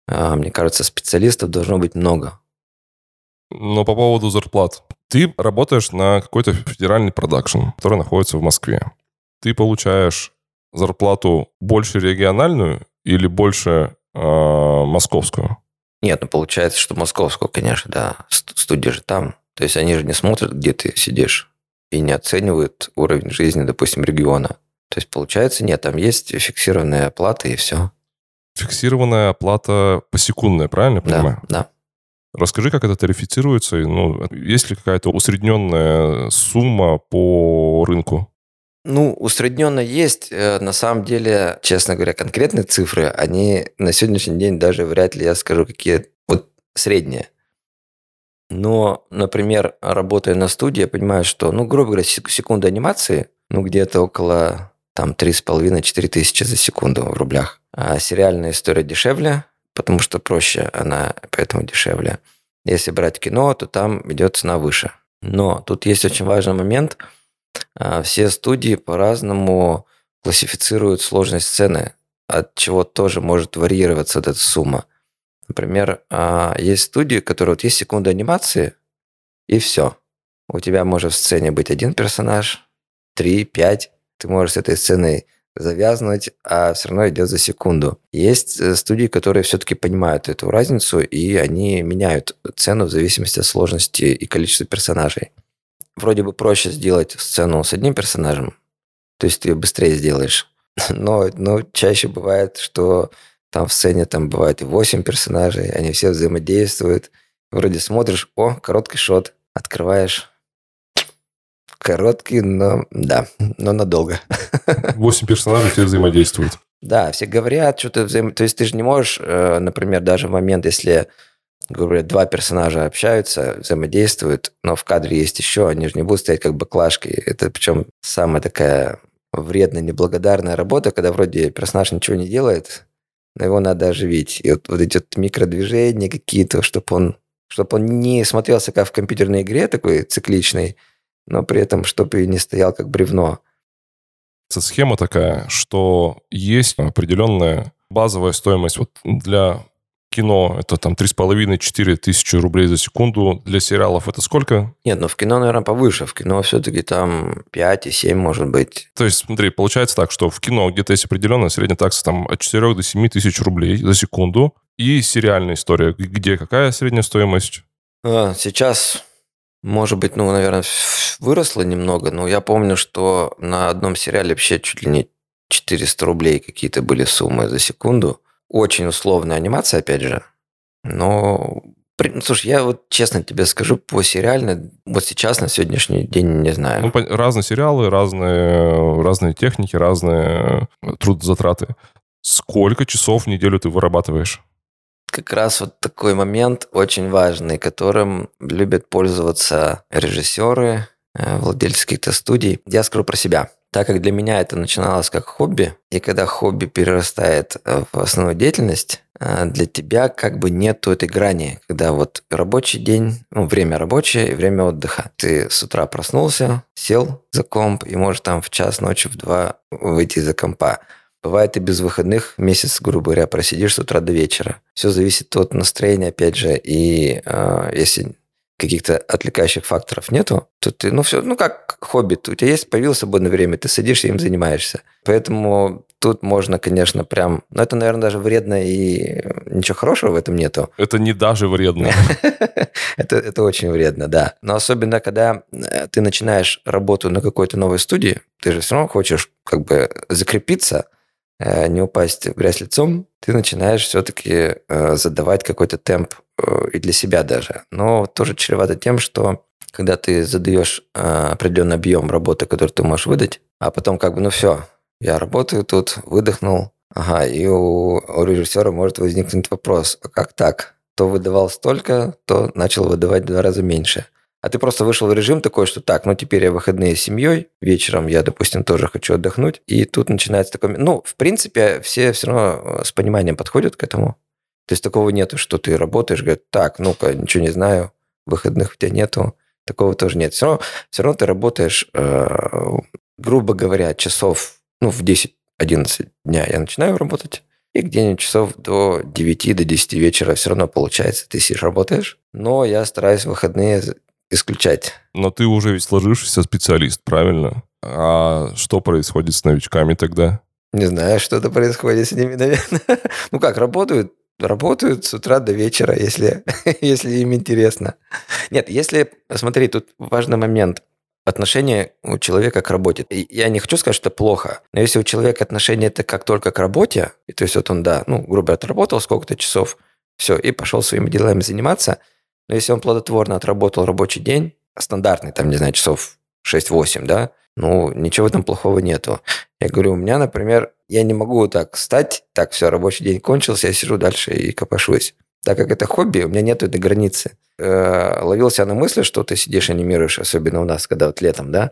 [SPEAKER 2] мне кажется, специалистов должно быть много.
[SPEAKER 1] Но по поводу зарплат. Ты работаешь на какой-то федеральный продакшн, который находится в Москве. Ты получаешь зарплату больше региональную или больше э, московскую?
[SPEAKER 2] Нет, ну получается, что московскую, конечно, да. Студия же там. То есть они же не смотрят, где ты сидишь и не оценивают уровень жизни, допустим, региона. То есть получается, нет, там есть фиксированная оплата и все.
[SPEAKER 1] Фиксированная оплата посекундная, правильно я понимаю?
[SPEAKER 2] Да, да.
[SPEAKER 1] Расскажи, как это тарифицируется, ну, есть ли какая-то усредненная сумма по рынку?
[SPEAKER 2] Ну, усредненно есть. Э, на самом деле, честно говоря, конкретные цифры, они на сегодняшний день даже вряд ли я скажу, какие вот средние. Но, например, работая на студии, я понимаю, что, ну, грубо говоря, секунда анимации, ну, где-то около там 3,5-4 тысячи за секунду в рублях. А сериальная история дешевле, потому что проще она, поэтому дешевле. Если брать кино, то там идет цена выше. Но тут есть очень важный момент. А, все студии по-разному классифицируют сложность сцены, от чего тоже может варьироваться эта сумма. Например, а, есть студии, которые вот есть секунда анимации, и все. У тебя может в сцене быть один персонаж, три, пять. Ты можешь с этой сценой завязнуть, а все равно идет за секунду. Есть э, студии, которые все-таки понимают эту разницу, и они меняют цену в зависимости от сложности и количества персонажей. Вроде бы проще сделать сцену с одним персонажем, то есть ты ее быстрее сделаешь. <laughs> Но, но чаще бывает, что там в сцене там бывает 8 персонажей, они все взаимодействуют. Вроде смотришь, о, короткий шот, открываешь, Короткий, но да, но надолго. <laughs>
[SPEAKER 1] Восемь персонажей все взаимодействуют.
[SPEAKER 2] Да, все говорят, что-то взаим... То есть ты же не можешь, э, например, даже в момент, если говоря, два персонажа общаются, взаимодействуют, но в кадре есть еще, они же не будут стоять как баклажки. Это причем самая такая вредная, неблагодарная работа, когда вроде персонаж ничего не делает, но его надо оживить. И вот, вот эти вот микродвижения какие-то, чтобы он, чтобы он не смотрелся как в компьютерной игре такой цикличной, но при этом, чтобы не стоял как бревно.
[SPEAKER 1] Схема такая, что есть определенная базовая стоимость вот для кино это там 3,5-4 тысячи рублей за секунду. Для сериалов это сколько?
[SPEAKER 2] Нет, ну в кино, наверное, повыше. В кино все-таки там 5 и 7 может быть.
[SPEAKER 1] То есть, смотри, получается так, что в кино где-то есть определенная средняя такса там от 4 до 7 тысяч рублей за секунду. И сериальная история, где какая средняя стоимость?
[SPEAKER 2] А, сейчас может быть, ну, наверное, выросло немного, но я помню, что на одном сериале вообще чуть ли не 400 рублей какие-то были суммы за секунду. Очень условная анимация, опять же. Но, ну, слушай, я вот честно тебе скажу, по сериально, вот сейчас, на сегодняшний день, не знаю.
[SPEAKER 1] Ну, разные сериалы, разные, разные техники, разные трудозатраты. Сколько часов в неделю ты вырабатываешь?
[SPEAKER 2] Как раз вот такой момент очень важный, которым любят пользоваться режиссеры, э, владельцы каких-то студий. Я скажу про себя. Так как для меня это начиналось как хобби, и когда хобби перерастает э, в основную деятельность, э, для тебя как бы нету этой грани, когда вот рабочий день, ну, время рабочее и время отдыха. Ты с утра проснулся, сел за комп и можешь там в час ночи, в два выйти из-за компа. Бывает и без выходных месяц, грубо говоря, просидишь с утра до вечера. Все зависит от настроения, опять же, и э, если каких-то отвлекающих факторов нету, то ты, ну все, ну как хобби, у тебя есть, появилось свободное время, ты садишься им занимаешься. Поэтому тут можно, конечно, прям, ну это, наверное, даже вредно и ничего хорошего в этом нету.
[SPEAKER 1] Это не даже вредно. <laughs>
[SPEAKER 2] это, это очень вредно, да. Но особенно, когда э, ты начинаешь работу на какой-то новой студии, ты же все равно хочешь как бы закрепиться, не упасть в грязь лицом, ты начинаешь все-таки э, задавать какой-то темп э, и для себя даже. Но тоже чревато тем, что когда ты задаешь определенный объем работы, который ты можешь выдать, а потом как бы, ну все, я работаю тут, выдохнул, ага, и у, у режиссера может возникнуть вопрос, а как так? То выдавал столько, то начал выдавать в два раза меньше. А ты просто вышел в режим такой, что так, ну теперь я выходные с семьей, вечером я, допустим, тоже хочу отдохнуть. И тут начинается такой... Ну, в принципе, все все равно э, с пониманием подходят к этому. То есть такого нету, что ты работаешь, говорят, так, ну-ка, ничего не знаю, выходных у тебя нету. Такого тоже нет. Все равно, все равно ты работаешь, э, грубо говоря, часов, ну, в 10-11 дня я начинаю работать. И где-нибудь часов до 9, до 10 вечера все равно получается, ты сидишь, работаешь. Но я стараюсь выходные исключать.
[SPEAKER 1] Но ты уже ведь сложившийся специалист, правильно? А что происходит с новичками тогда?
[SPEAKER 2] Не знаю, что-то происходит с ними, <laughs> наверное. Ну как, работают, работают с утра до вечера, если, <laughs> если им интересно. Нет, если, смотри, тут важный момент. Отношение у человека к работе. Я не хочу сказать, что это плохо, но если у человека отношение это как только к работе, и то есть вот он, да, ну, грубо отработал сколько-то часов, все, и пошел своими делами заниматься – но если он плодотворно отработал рабочий день, стандартный, там, не знаю, часов 6-8, да, ну, ничего этом плохого нету. Я говорю, у меня, например, я не могу так встать, так, все, рабочий день кончился, я сижу дальше и копошусь. Так как это хобби, у меня нет этой границы. Э, ловил себя на мысли, что ты сидишь, анимируешь, особенно у нас, когда вот летом, да,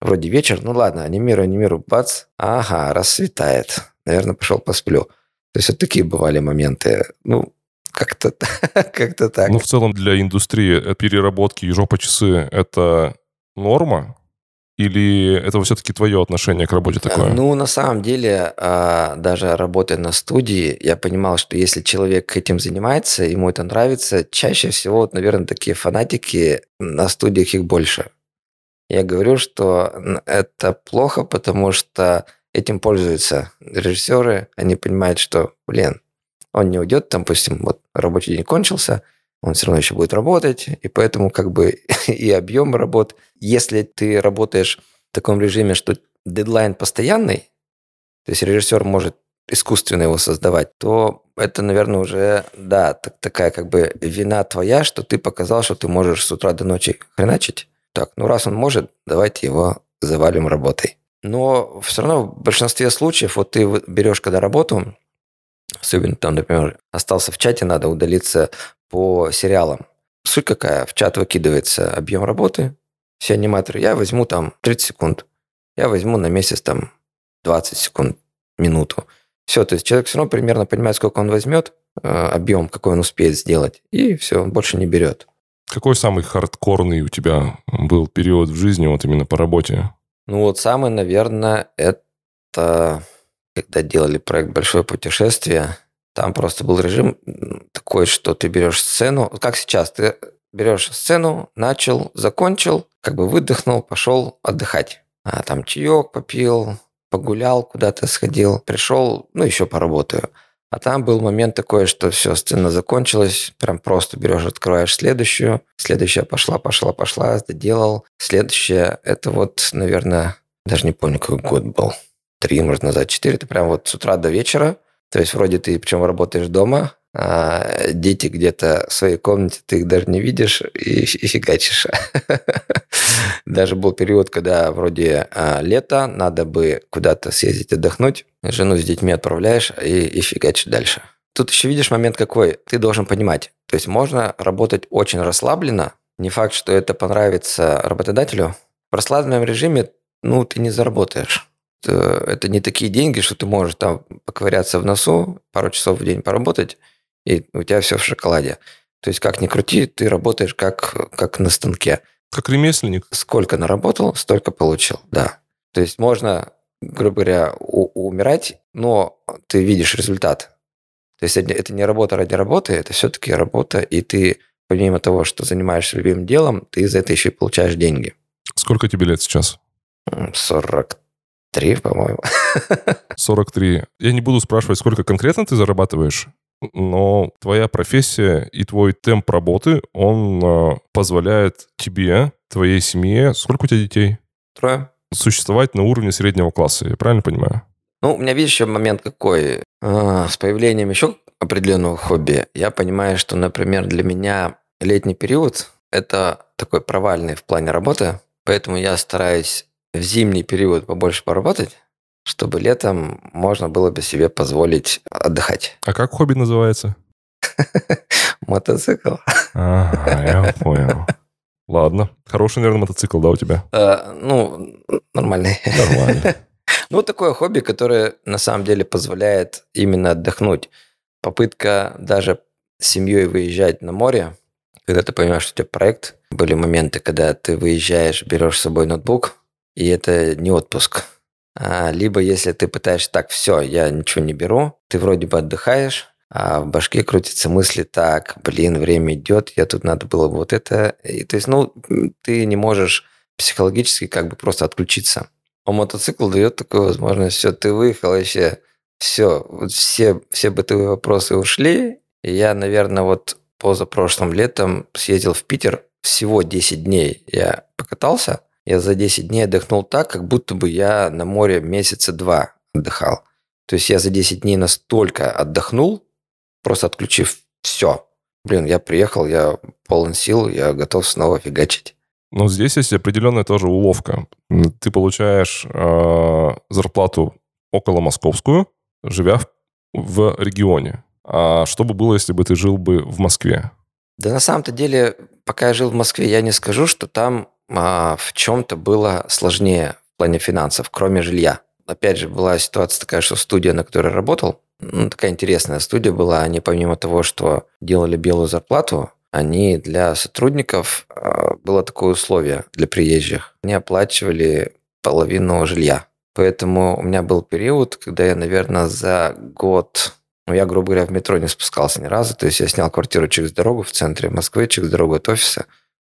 [SPEAKER 2] вроде вечер, ну ладно, анимирую, анимирую, бац, ага, рассветает. Наверное, пошел посплю. То есть вот такие бывали моменты. Ну, как-то <laughs> как так.
[SPEAKER 1] Ну, в целом для индустрии переработки и жопа часы – это норма? Или это все-таки твое отношение к работе такое?
[SPEAKER 2] Ну, на самом деле, а, даже работая на студии, я понимал, что если человек этим занимается, ему это нравится, чаще всего, вот, наверное, такие фанатики, на студиях их больше. Я говорю, что это плохо, потому что этим пользуются режиссеры, они понимают, что, блин, он не уйдет, там, допустим, вот рабочий день кончился, он все равно еще будет работать, и поэтому как бы <laughs> и объем работ. Если ты работаешь в таком режиме, что дедлайн постоянный, то есть режиссер может искусственно его создавать, то это, наверное, уже, да, так, такая как бы вина твоя, что ты показал, что ты можешь с утра до ночи хреначить. Так, ну раз он может, давайте его завалим работой. Но все равно в большинстве случаев, вот ты берешь когда работу, особенно там, например, остался в чате, надо удалиться по сериалам. Суть какая? В чат выкидывается объем работы, все аниматоры. Я возьму там 30 секунд. Я возьму на месяц там 20 секунд, минуту. Все, то есть человек все равно примерно понимает, сколько он возьмет, э, объем, какой он успеет сделать, и все, он больше не берет.
[SPEAKER 1] Какой самый хардкорный у тебя был период в жизни, вот именно по работе?
[SPEAKER 2] Ну вот самый, наверное, это когда делали проект «Большое путешествие», там просто был режим такой, что ты берешь сцену, как сейчас, ты берешь сцену, начал, закончил, как бы выдохнул, пошел отдыхать. А там чаек попил, погулял, куда-то сходил, пришел, ну, еще поработаю. А там был момент такой, что все, сцена закончилась, прям просто берешь, открываешь следующую, следующая пошла, пошла, пошла, доделал. Следующая, это вот, наверное, даже не помню, какой год был. Три, может, назад, четыре. Это прям вот с утра до вечера то есть вроде ты, причем работаешь дома, а дети где-то в своей комнате, ты их даже не видишь и, и фигачишь. <laughs> Даже был период, когда вроде а, лето, надо бы куда-то съездить отдохнуть, жену с детьми отправляешь и фигачишь дальше. Тут еще видишь момент какой, ты должен понимать. То есть можно работать очень расслабленно, не факт, что это понравится работодателю. В расслабленном режиме, ну, ты не заработаешь. Э, это не такие деньги, что ты можешь там поковыряться в носу, пару часов в день поработать, и у тебя все в шоколаде. То есть, как ни крути, ты работаешь как, как на станке.
[SPEAKER 1] Как ремесленник.
[SPEAKER 2] Сколько наработал, столько получил, да. То есть, можно, грубо говоря, у- умирать, но ты видишь результат. То есть, это не работа ради работы, это все-таки работа, и ты, помимо того, что занимаешься любимым делом, ты за это еще и получаешь деньги.
[SPEAKER 1] Сколько тебе лет сейчас?
[SPEAKER 2] 40 Три, по-моему. <laughs>
[SPEAKER 1] 43. Я не буду спрашивать, сколько конкретно ты зарабатываешь, но твоя профессия и твой темп работы, он э, позволяет тебе, твоей семье, сколько у тебя детей?
[SPEAKER 2] Трое.
[SPEAKER 1] Существовать на уровне среднего класса, я правильно понимаю?
[SPEAKER 2] Ну, у меня, видишь, еще момент какой. А, с появлением еще определенного хобби, я понимаю, что, например, для меня летний период – это такой провальный в плане работы, поэтому я стараюсь в зимний период побольше поработать, чтобы летом можно было бы себе позволить отдыхать.
[SPEAKER 1] А как хобби называется? <laughs>
[SPEAKER 2] Мотоцикл.
[SPEAKER 1] Ага, я <laughs> понял. Ладно. Хороший, наверное, мотоцикл, да, у тебя?
[SPEAKER 2] Э, ну, нормальный.
[SPEAKER 1] Нормально. <laughs>
[SPEAKER 2] Ну, такое хобби, которое на самом деле позволяет именно отдохнуть. Попытка даже с семьей выезжать на море, когда ты понимаешь, что у тебя проект. Были моменты, когда ты выезжаешь, берешь с собой ноутбук, и это не отпуск. А, либо если ты пытаешься так, все, я ничего не беру, ты вроде бы отдыхаешь, а в башке крутятся мысли, так, блин, время идет, я тут надо было бы вот это. И, то есть, ну, ты не можешь психологически как бы просто отключиться. А мотоцикл дает такую возможность, все, ты выехал вообще, все, вот все, все бытовые вопросы ушли. И я, наверное, вот позапрошлым летом съездил в Питер, всего 10 дней я покатался – я за 10 дней отдохнул так, как будто бы я на море месяца два отдыхал. То есть я за 10 дней настолько отдохнул, просто отключив все. Блин, я приехал, я полон сил, я готов снова фигачить.
[SPEAKER 1] Но здесь есть определенная тоже уловка. Ты получаешь э, зарплату около московскую, живя в, в регионе. А что бы было, если бы ты жил бы в Москве?
[SPEAKER 2] Да на самом-то деле, пока я жил в Москве, я не скажу, что там а, в чем-то было сложнее в плане финансов, кроме жилья. опять же, была ситуация такая, что студия, на которой работал, ну, такая интересная студия была. Они помимо того, что делали белую зарплату, они для сотрудников, а, было такое условие для приезжих, они оплачивали половину жилья. Поэтому у меня был период, когда я, наверное, за год, ну, я, грубо говоря, в метро не спускался ни разу. То есть я снял квартиру через дорогу в центре Москвы, через дорогу от офиса.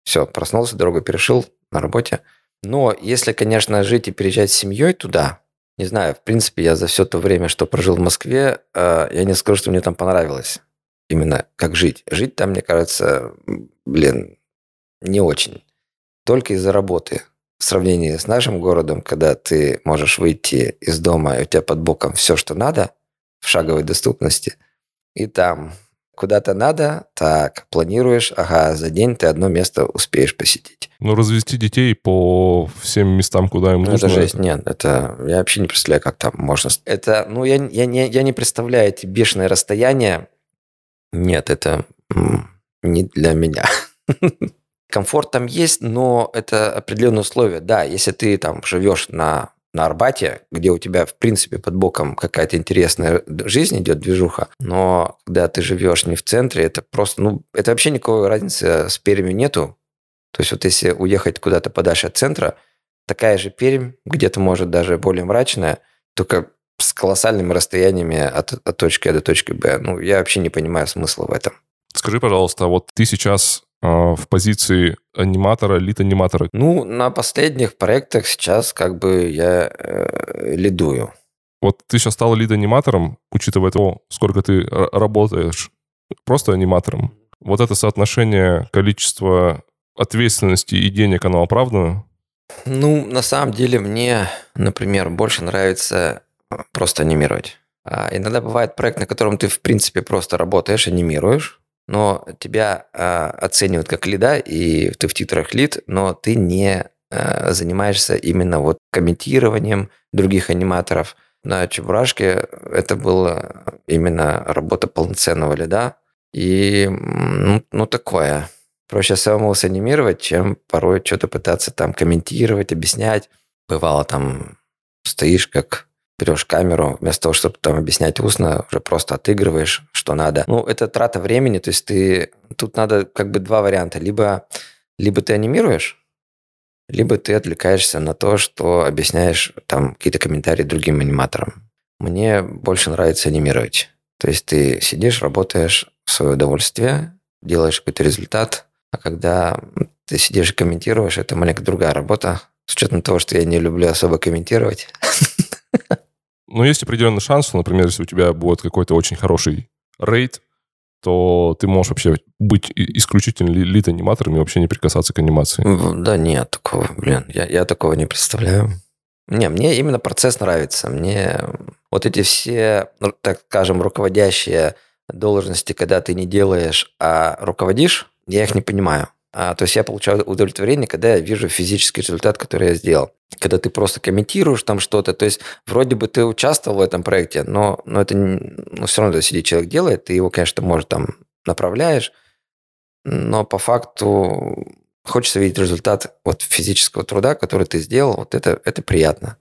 [SPEAKER 2] Все, проснулся, дорогу перешел на работе. Но если, конечно, жить и переезжать с семьей туда, не знаю, в принципе, я за все то время, что прожил в Москве, а, я не скажу, что мне там понравилось. Именно как жить. Жить там, мне кажется, блин, не очень. Только из-за работы в сравнении с нашим городом, когда ты можешь выйти из дома, и у тебя под боком все, что надо, в шаговой доступности, и там куда-то надо, так, планируешь, ага, за день ты одно место успеешь посетить.
[SPEAKER 1] Ну, развести детей по всем местам, куда им
[SPEAKER 2] ну,
[SPEAKER 1] нужно.
[SPEAKER 2] Это жесть, нет, это я вообще не представляю, как там можно... Это, ну, я, я, не, я не представляю эти бешеные расстояния. Нет, это не для меня. <laughs> Комфорт там есть, но это определенные условия. Да, если ты там живешь на, на Арбате, где у тебя, в принципе, под боком какая-то интересная жизнь идет, движуха, но когда ты живешь не в центре, это просто, ну, это вообще никакой разницы с Пермью нету. То есть вот если уехать куда-то подальше от центра, такая же Пермь, где-то, может, даже более мрачная, только с колоссальными расстояниями от, от точки А до точки Б. Ну, я вообще не понимаю смысла в этом.
[SPEAKER 1] Скажи, пожалуйста, вот ты сейчас в позиции аниматора, лид-аниматора?
[SPEAKER 2] Ну, на последних проектах сейчас как бы я э, лидую.
[SPEAKER 1] Вот ты сейчас стал лид-аниматором, учитывая то, сколько ты работаешь просто аниматором. Вот это соотношение количества ответственности и денег, оно оправдано?
[SPEAKER 2] Ну, на самом деле мне, например, больше нравится просто анимировать. А иногда бывает проект, на котором ты, в принципе, просто работаешь, анимируешь, но тебя э, оценивают как лида, и ты в титрах лид, но ты не э, занимаешься именно вот комментированием других аниматоров. На Чебурашке это была именно работа полноценного лида, и ну, ну такое. Проще самому санимировать, чем порой что-то пытаться там комментировать, объяснять. Бывало там стоишь как берешь камеру, вместо того, чтобы там объяснять устно, уже просто отыгрываешь, что надо. Ну, это трата времени, то есть ты... Тут надо как бы два варианта. Либо, либо ты анимируешь, либо ты отвлекаешься на то, что объясняешь там какие-то комментарии другим аниматорам. Мне больше нравится анимировать. То есть ты сидишь, работаешь в свое удовольствие, делаешь какой-то результат, а когда ты сидишь и комментируешь, это маленько другая работа, с учетом того, что я не люблю особо комментировать. <laughs>
[SPEAKER 1] Но есть определенный шанс, например, если у тебя будет какой-то очень хороший рейд, то ты можешь вообще быть исключительно лид-аниматором и вообще не прикасаться к анимации.
[SPEAKER 2] Да нет, такого, блин, я, я такого не представляю. Не, мне именно процесс нравится. Мне вот эти все, ну, так скажем, руководящие должности, когда ты не делаешь, а руководишь, я их не понимаю. А, то есть я получаю удовлетворение, когда я вижу физический результат, который я сделал. Когда ты просто комментируешь там что-то, то есть вроде бы ты участвовал в этом проекте, но, но это ну, все равно, когда сидит человек делает, ты его, конечно, может там направляешь, но по факту хочется видеть результат вот физического труда, который ты сделал, вот это, это приятно.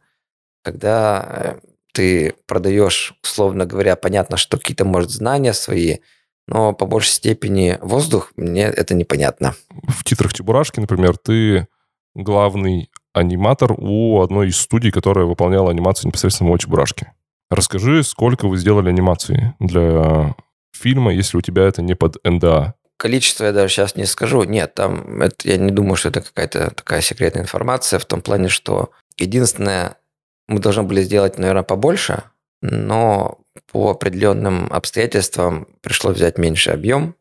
[SPEAKER 2] Когда э, ты продаешь, условно говоря, понятно, что какие-то, может, знания свои – но по большей степени воздух, мне это непонятно.
[SPEAKER 1] В титрах Чебурашки, например, ты главный аниматор у одной из студий, которая выполняла анимацию непосредственно у Чебурашки. Расскажи, сколько вы сделали анимации для фильма, если у тебя это не под НДА?
[SPEAKER 2] Количество я даже сейчас не скажу. Нет, там это, я не думаю, что это какая-то такая секретная информация в том плане, что единственное, мы должны были сделать, наверное, побольше, но по определенным обстоятельствам пришлось взять меньший объем.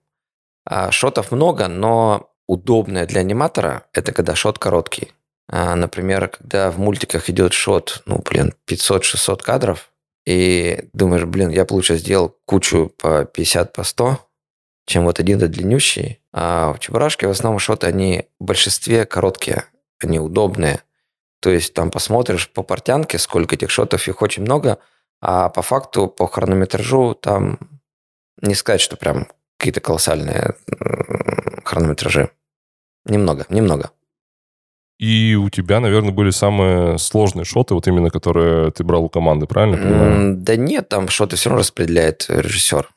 [SPEAKER 2] А шотов много, но удобное для аниматора – это когда шот короткий. А, например, когда в мультиках идет шот, ну, блин, 500-600 кадров, и думаешь, блин, я бы лучше сделал кучу по 50, по 100, чем вот один-то длиннющий. А в Чебурашке в основном шоты, они в большинстве короткие, они удобные. То есть там посмотришь по портянке, сколько этих шотов, их очень много – а по факту, по хронометражу, там не сказать, что прям какие-то колоссальные хронометражи. Немного, немного.
[SPEAKER 1] И у тебя, наверное, были самые сложные шоты, вот именно которые ты брал у команды, правильно понимаю?
[SPEAKER 2] Да нет, там шоты все равно распределяет режиссер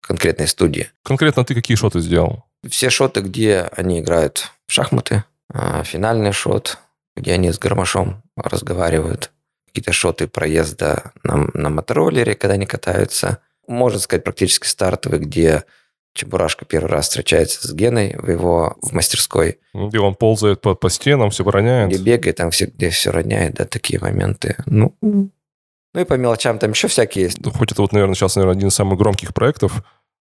[SPEAKER 2] конкретной студии.
[SPEAKER 1] Конкретно ты какие шоты сделал?
[SPEAKER 2] Все шоты, где они играют в шахматы, а, финальный шот, где они с гармошом разговаривают, какие-то шоты проезда на, на мотороллере, когда они катаются. Можно сказать, практически стартовый, где Чебурашка первый раз встречается с Геной в его в мастерской.
[SPEAKER 1] Где он ползает по, по стенам, все роняет.
[SPEAKER 2] Где бегает, там все, где все роняет, да, такие моменты. Ну, ну и по мелочам там еще всякие есть.
[SPEAKER 1] Хоть это вот, наверное, сейчас, наверное, один из самых громких проектов,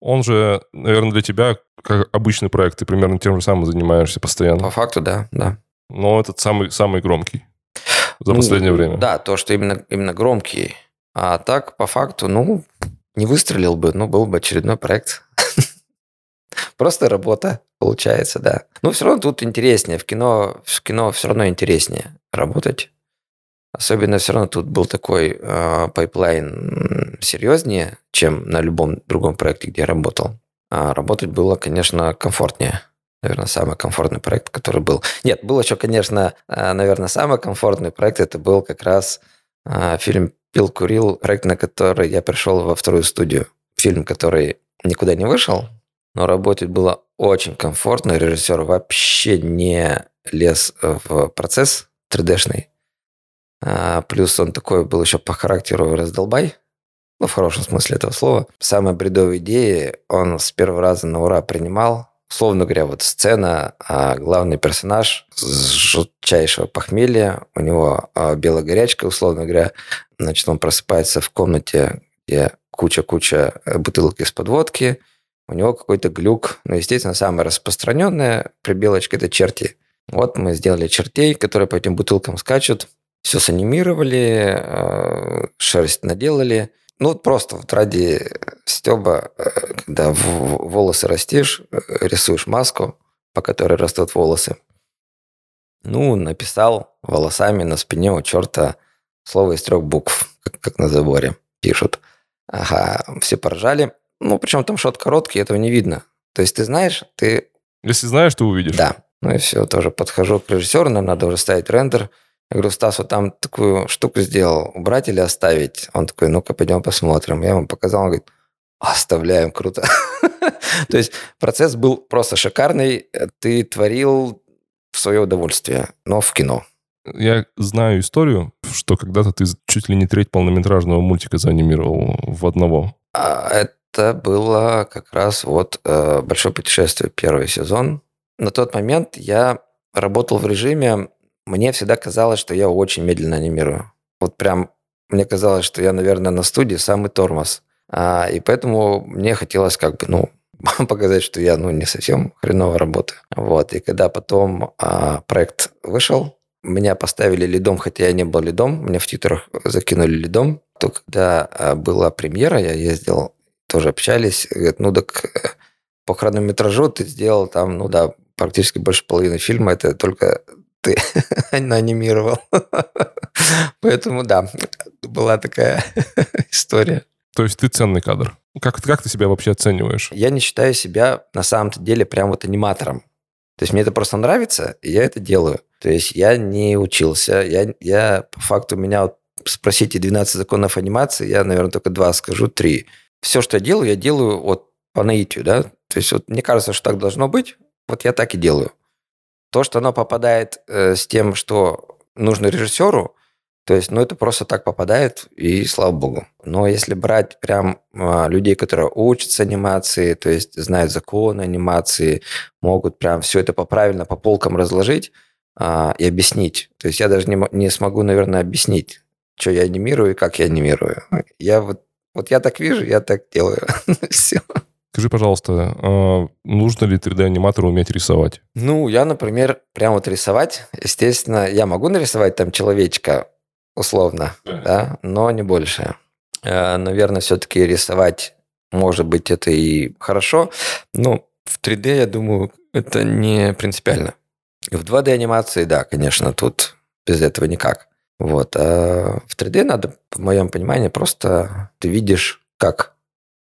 [SPEAKER 1] он же, наверное, для тебя как обычный проект, ты примерно тем же самым занимаешься постоянно.
[SPEAKER 2] По факту, да, да.
[SPEAKER 1] Но этот самый, самый громкий за ну, последнее время.
[SPEAKER 2] Да, то, что именно, именно громкий. А так, по факту, ну, не выстрелил бы, ну, был бы очередной проект. <laughs> Просто работа получается, да. Но все равно тут интереснее. В кино, в кино все равно интереснее работать. Особенно все равно тут был такой э, pipeline серьезнее, чем на любом другом проекте, где я работал. А работать было, конечно, комфортнее. Наверное, самый комфортный проект, который был. Нет, был еще, конечно, э, наверное, самый комфортный проект. Это был как раз э, фильм «Пил, курил», проект, на который я пришел во вторую студию. Фильм, который никуда не вышел, но работать было очень комфортно. Режиссер вообще не лез в процесс 3D-шный. А, плюс он такой был еще по характеру раздолбай. Ну, в хорошем смысле этого слова. Самые бредовые идеи он с первого раза на ура принимал. Условно говоря, вот сцена, а главный персонаж с жутчайшего похмелья, у него а, белая горячка, условно говоря, значит, он просыпается в комнате, где куча-куча э, бутылок из-под водки, у него какой-то глюк. Ну, естественно, самая распространенная прибелочка – это черти. Вот мы сделали чертей, которые по этим бутылкам скачут. Все санимировали, э, шерсть наделали. Ну, вот просто вот ради стеба, э, когда волосы растишь, э, рисуешь маску, по которой растут волосы. Ну, написал волосами на спине у черта слово из трех букв, как, как на заборе пишут. Ага, все поржали. Ну, причем там шот короткий, этого не видно. То есть ты знаешь, ты...
[SPEAKER 1] Если знаешь, ты увидишь.
[SPEAKER 2] Да. Ну и все, тоже подхожу к режиссеру, нам надо уже ставить рендер. Я говорю, Стас, вот там такую штуку сделал, убрать или оставить? Он такой, ну-ка, пойдем посмотрим. Я ему показал, он говорит, оставляем, круто. <laughs> То есть процесс был просто шикарный. Ты творил в свое удовольствие, но в кино.
[SPEAKER 1] Я знаю историю, что когда-то ты чуть ли не треть полнометражного мультика заанимировал в одного.
[SPEAKER 2] А, это было как раз вот э, «Большое путешествие», первый сезон. На тот момент я работал в режиме, мне всегда казалось, что я очень медленно анимирую. Вот прям мне казалось, что я, наверное, на студии самый тормоз. А, и поэтому мне хотелось как бы, ну, <laughs> показать, что я, ну, не совсем хреново работаю. Вот. И когда потом а, проект вышел, меня поставили лидом, хотя я не был лидом, меня в титрах закинули лидом. То когда а, была премьера, я ездил тоже общались. Говорят, ну так э, по хронометражу ты сделал там, ну да, практически больше половины фильма, это только ты <laughs> анимировал. <laughs> Поэтому да, была такая <laughs> история.
[SPEAKER 1] То есть ты ценный кадр. Как, как ты себя вообще оцениваешь?
[SPEAKER 2] Я не считаю себя на самом-то деле прям вот аниматором. То есть мне это просто нравится, и я это делаю. То есть я не учился. Я, я по факту меня вот спросите 12 законов анимации, я, наверное, только два скажу, три все, что я делаю, я делаю вот по наитию, да. То есть вот мне кажется, что так должно быть, вот я так и делаю. То, что оно попадает э, с тем, что нужно режиссеру, то есть, ну, это просто так попадает, и слава богу. Но если брать прям э, людей, которые учатся анимации, то есть знают законы анимации, могут прям все это по правильно по полкам разложить э, и объяснить. То есть я даже не, не смогу, наверное, объяснить, что я анимирую и как я анимирую. Я вот вот я так вижу, я так делаю. <laughs> Все.
[SPEAKER 1] Скажи, пожалуйста, а нужно ли 3D-аниматору уметь рисовать?
[SPEAKER 2] Ну, я, например, прям вот рисовать, естественно, я могу нарисовать там человечка, условно, да, но не больше. Э, наверное, все-таки рисовать, может быть, это и хорошо, но в 3D, я думаю, это не принципиально. В 2D-анимации, да, конечно, тут без этого никак. Вот. А в 3D надо, в моем понимании, просто ты видишь, как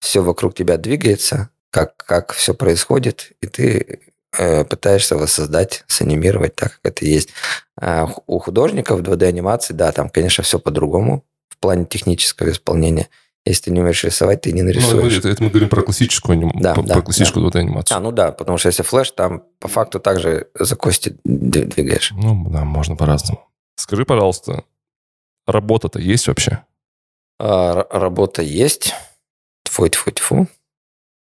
[SPEAKER 2] все вокруг тебя двигается, как, как все происходит, и ты э, пытаешься воссоздать, санимировать так, как это есть. А у художников 2D-анимации, да, там, конечно, все по-другому в плане технического исполнения. Если ты не умеешь рисовать, ты не нарисуешь.
[SPEAKER 1] Ну, это, это мы говорим про классическую, аним... да, про, да, классическую да. 2D-анимацию.
[SPEAKER 2] А, ну да, потому что если флеш, там по факту также за кости двигаешь.
[SPEAKER 1] Ну да, можно по-разному. Скажи, пожалуйста, работа-то есть вообще?
[SPEAKER 2] А, работа есть. Тьфу-тьфу-тьфу.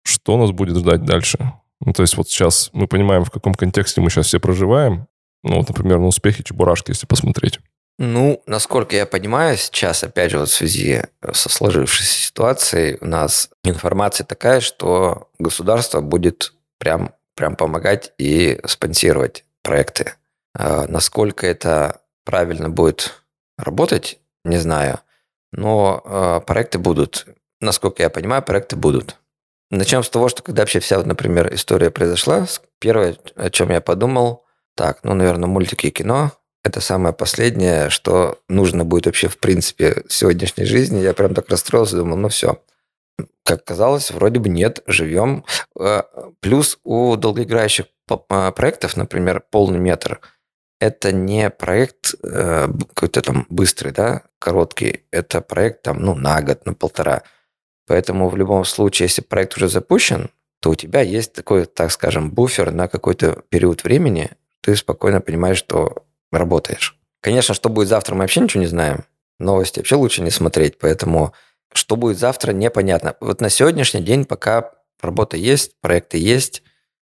[SPEAKER 1] Что нас будет ждать дальше? Ну, то есть вот сейчас мы понимаем, в каком контексте мы сейчас все проживаем. Ну, вот, например, на успехи Чебурашки, если посмотреть.
[SPEAKER 2] Ну, насколько я понимаю, сейчас, опять же, вот в связи со сложившейся ситуацией, у нас информация такая, что государство будет прям, прям помогать и спонсировать проекты. А насколько это правильно будет работать, не знаю. Но э, проекты будут. Насколько я понимаю, проекты будут. Начнем с того, что когда вообще вся, вот, например, история произошла, первое, о чем я подумал, так, ну, наверное, мультики и кино – это самое последнее, что нужно будет вообще в принципе в сегодняшней жизни. Я прям так расстроился, думал, ну все. Как казалось, вроде бы нет, живем. Э, плюс у долгоиграющих э, проектов, например, полный метр – это не проект э, какой-то там быстрый, да, короткий. Это проект там, ну, на год, на полтора. Поэтому в любом случае, если проект уже запущен, то у тебя есть такой, так скажем, буфер на какой-то период времени. Ты спокойно понимаешь, что работаешь. Конечно, что будет завтра, мы вообще ничего не знаем. Новости вообще лучше не смотреть, поэтому что будет завтра, непонятно. Вот на сегодняшний день пока работа есть, проекты есть,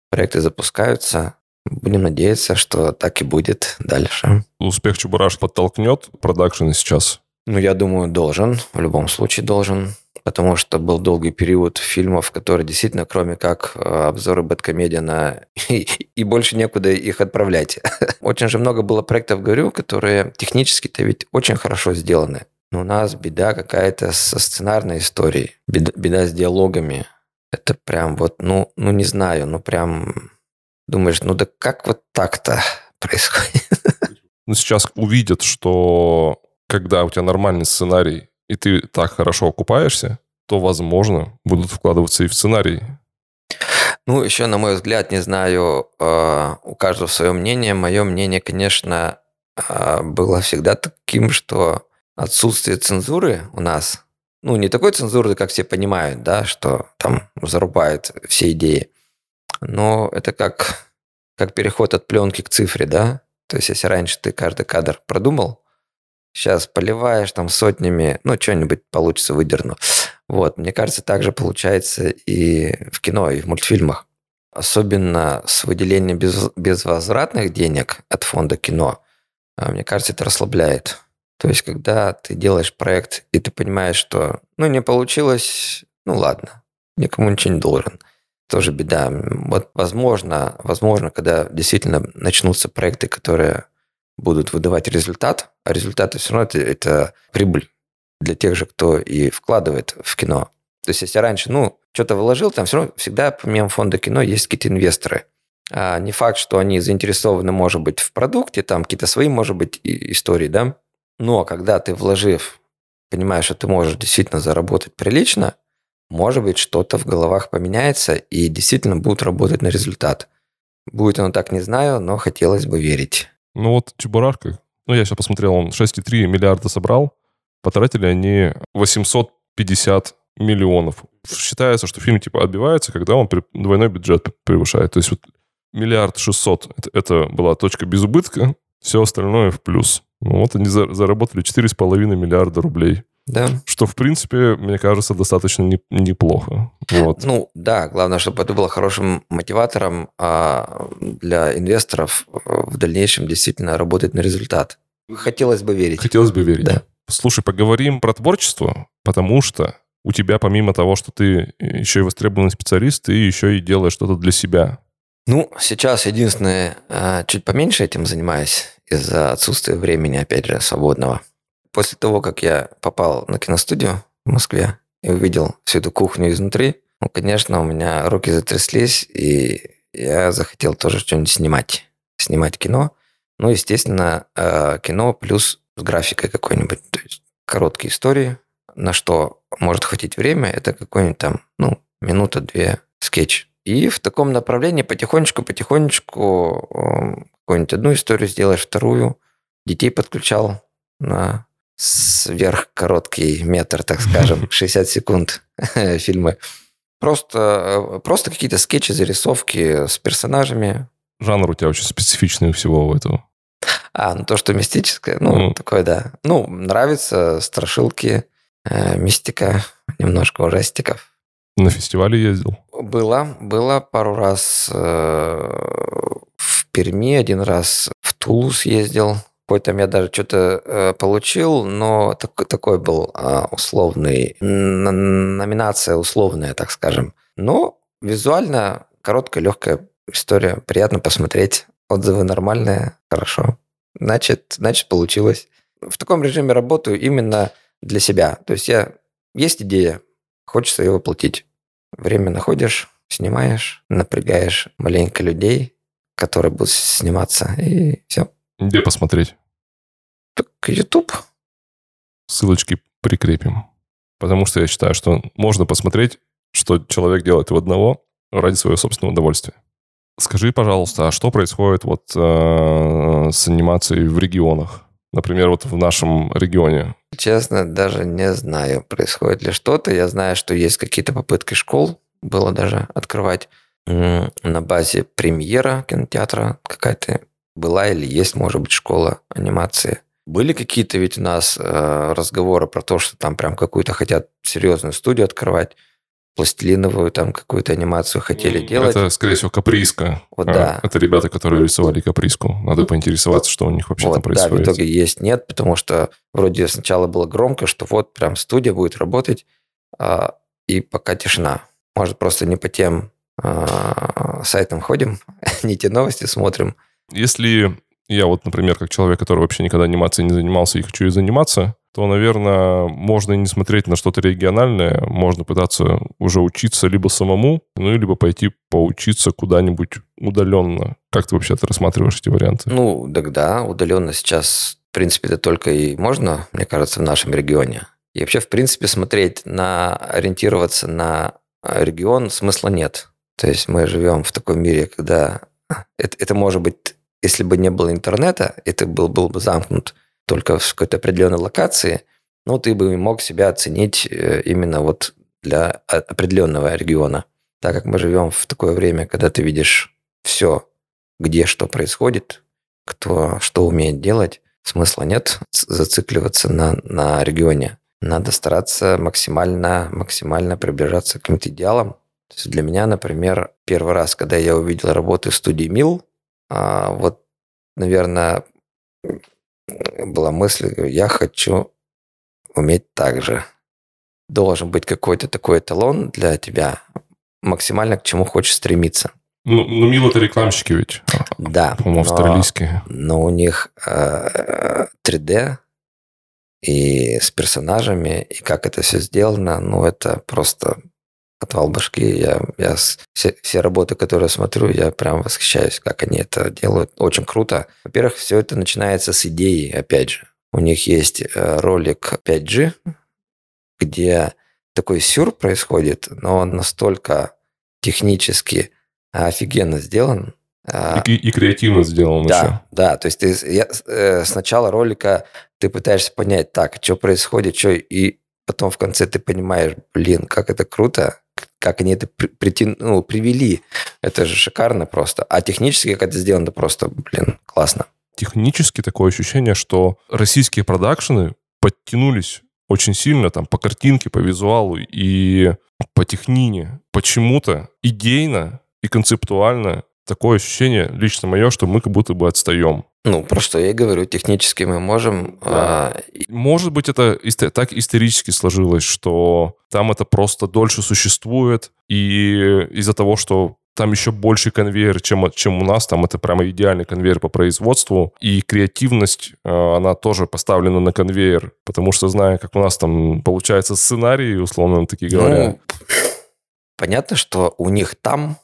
[SPEAKER 2] проекты запускаются, Будем надеяться, что так и будет дальше.
[SPEAKER 1] Успех Чебураш подтолкнет продакшн сейчас?
[SPEAKER 2] Ну, я думаю, должен. В любом случае должен. Потому что был долгий период фильмов, которые действительно, кроме как э, обзоры Бэткомедиана, <laughs> и, и больше некуда их отправлять. <laughs> Очень же много было проектов, говорю, которые технически-то ведь очень хорошо сделаны. Но у нас беда какая-то со сценарной историей, беда, беда с диалогами. Это прям вот, ну, ну не знаю, ну прям думаешь, ну да как вот так-то происходит?
[SPEAKER 1] Ну, сейчас увидят, что когда у тебя нормальный сценарий, и ты так хорошо окупаешься, то, возможно, будут вкладываться и в сценарий.
[SPEAKER 2] Ну, еще, на мой взгляд, не знаю, э, у каждого свое мнение. Мое мнение, конечно, э, было всегда таким, что отсутствие цензуры у нас, ну, не такой цензуры, как все понимают, да, что там зарубают все идеи, но это как, как переход от пленки к цифре, да? То есть, если раньше ты каждый кадр продумал, сейчас поливаешь там сотнями, ну, что-нибудь получится, выдерну. Вот, мне кажется, так же получается и в кино, и в мультфильмах. Особенно с выделением без, безвозвратных денег от фонда кино, а, мне кажется, это расслабляет. То есть, когда ты делаешь проект, и ты понимаешь, что, ну, не получилось, ну, ладно, никому ничего не должен – тоже беда. Вот возможно, возможно, когда действительно начнутся проекты, которые будут выдавать результат, а результат все равно это, это прибыль для тех же, кто и вкладывает в кино. То есть, если раньше, ну, что-то вложил, там все равно всегда помимо фонда кино есть какие-то инвесторы. А не факт, что они заинтересованы, может быть, в продукте, там какие-то свои, может быть, истории, да. Но когда ты вложив, понимаешь, что ты можешь действительно заработать прилично, может быть, что-то в головах поменяется и действительно будут работать на результат. Будет оно так, не знаю, но хотелось бы верить.
[SPEAKER 1] Ну вот Чебурашка, ну я сейчас посмотрел, он 6,3 миллиарда собрал, потратили они 850 миллионов. Считается, что фильм типа отбивается, когда он двойной бюджет превышает. То есть вот миллиард шестьсот это, была точка без убытка, все остальное в плюс. Ну, вот они заработали 4,5 миллиарда рублей.
[SPEAKER 2] Да.
[SPEAKER 1] Что, в принципе, мне кажется, достаточно не, неплохо. Вот.
[SPEAKER 2] Ну, да, главное, чтобы это было хорошим мотиватором а для инвесторов э, в дальнейшем действительно работать на результат. Хотелось бы верить.
[SPEAKER 1] Хотелось бы верить. Да. Слушай, поговорим про творчество, потому что у тебя, помимо того, что ты еще и востребованный специалист, ты еще и делаешь что-то для себя.
[SPEAKER 2] Ну, сейчас единственное, а, чуть поменьше этим занимаюсь из-за отсутствия времени, опять же, свободного после того, как я попал на киностудию в Москве и увидел всю эту кухню изнутри, ну, конечно, у меня руки затряслись, и я захотел тоже что-нибудь снимать. Снимать кино. Ну, естественно, э, кино плюс с графикой какой-нибудь. То есть короткие истории, на что может хватить время, это какой-нибудь там, ну, минута-две скетч. И в таком направлении потихонечку-потихонечку эм, какую-нибудь одну историю сделаешь, вторую. Детей подключал на сверхкороткий метр, так скажем, <laughs> 60 секунд <laughs> фильмы. Просто, э, просто какие-то скетчи, зарисовки с персонажами.
[SPEAKER 1] Жанр у тебя очень специфичный у всего этого.
[SPEAKER 2] А, ну то, что мистическое, ну, mm. такое, да. Ну, нравится страшилки, э, мистика, немножко ужастиков.
[SPEAKER 1] На фестивале ездил?
[SPEAKER 2] Было, было пару раз э, в Перми, один раз в Тулус ездил. Какой-то я даже что-то э, получил, но так, такой был э, условный, номинация условная, так скажем. Но визуально короткая, легкая история. Приятно посмотреть. Отзывы нормальные, хорошо. Значит, значит, получилось. В таком режиме работаю именно для себя. То есть я есть идея, хочется ее воплотить. Время находишь, снимаешь, напрягаешь маленько людей, которые будут сниматься, и все.
[SPEAKER 1] Где посмотреть?
[SPEAKER 2] Так, YouTube.
[SPEAKER 1] Ссылочки прикрепим. Потому что я считаю, что можно посмотреть, что человек делает в одного ради своего собственного удовольствия. Скажи, пожалуйста, а что происходит вот э, с анимацией в регионах? Например, вот в нашем регионе.
[SPEAKER 2] Честно, даже не знаю, происходит ли что-то. Я знаю, что есть какие-то попытки школ, было даже открывать на базе премьера кинотеатра какая-то была или есть, может быть, школа анимации. Были какие-то ведь у нас э, разговоры про то, что там прям какую-то хотят серьезную студию открывать пластилиновую там какую-то анимацию хотели делать.
[SPEAKER 1] Это, скорее всего, каприска.
[SPEAKER 2] Вот, а, да.
[SPEAKER 1] Это ребята, которые рисовали каприску. Надо поинтересоваться, что у них вообще
[SPEAKER 2] вот,
[SPEAKER 1] там происходит.
[SPEAKER 2] Да, в итоге есть нет, потому что вроде сначала было громко, что вот прям студия будет работать, а, и пока тишина. Может, просто не по тем а, сайтам ходим, <laughs> не те новости смотрим.
[SPEAKER 1] Если я вот, например, как человек, который вообще никогда анимацией не занимался и хочу ей заниматься, то, наверное, можно и не смотреть на что-то региональное, можно пытаться уже учиться либо самому, ну, либо пойти поучиться куда-нибудь удаленно. Как ты вообще рассматриваешь эти варианты?
[SPEAKER 2] Ну, тогда удаленно сейчас, в принципе, это только и можно, мне кажется, в нашем регионе. И вообще, в принципе, смотреть на, ориентироваться на регион смысла нет. То есть мы живем в таком мире, когда это, это может быть, если бы не было интернета, это был, был бы замкнут только в какой-то определенной локации, ну, ты бы мог себя оценить э, именно вот для определенного региона. Так как мы живем в такое время, когда ты видишь все, где что происходит, кто что умеет делать, смысла нет зацикливаться на, на регионе. Надо стараться максимально, максимально приближаться к каким-то идеалам. То есть для меня, например, первый раз, когда я увидел работы в студии Мил, а, вот, наверное, была мысль, я хочу уметь так же. Должен быть какой-то такой эталон для тебя, максимально к чему хочешь стремиться.
[SPEAKER 1] Ну, ну Мил это рекламщики ведь.
[SPEAKER 2] Да.
[SPEAKER 1] По-моему, австралийские.
[SPEAKER 2] Но у них э, 3D и с персонажами, и как это все сделано, ну, это просто отвал башки. Я, я все, все работы, которые смотрю, я прям восхищаюсь, как они это делают. Очень круто. Во-первых, все это начинается с идеи, опять же. У них есть э, ролик 5G, где такой сюр происходит, но он настолько технически офигенно сделан.
[SPEAKER 1] А и, и креативно сделан
[SPEAKER 2] да,
[SPEAKER 1] еще.
[SPEAKER 2] Да, то есть ты, я, э, с начала ролика ты пытаешься понять, так, что происходит, что, и потом в конце ты понимаешь, блин, как это круто, как они это при, при, ну, привели. Это же шикарно просто. А технически, как это сделано, это просто, блин, классно.
[SPEAKER 1] Технически такое ощущение, что российские продакшены подтянулись очень сильно там по картинке, по визуалу и по технине. Почему-то идейно и концептуально такое ощущение, лично мое, что мы как будто бы отстаем.
[SPEAKER 2] Ну, про что я и говорю, технически мы можем... Да. А...
[SPEAKER 1] Может быть, это так исторически сложилось, что там это просто дольше существует, и из-за того, что там еще больше конвейер, чем, чем у нас. Там это прямо идеальный конвейер по производству. И креативность, а, она тоже поставлена на конвейер. Потому что, зная, как у нас там получается сценарий, условно такие говоря. Ну,
[SPEAKER 2] понятно, что у них там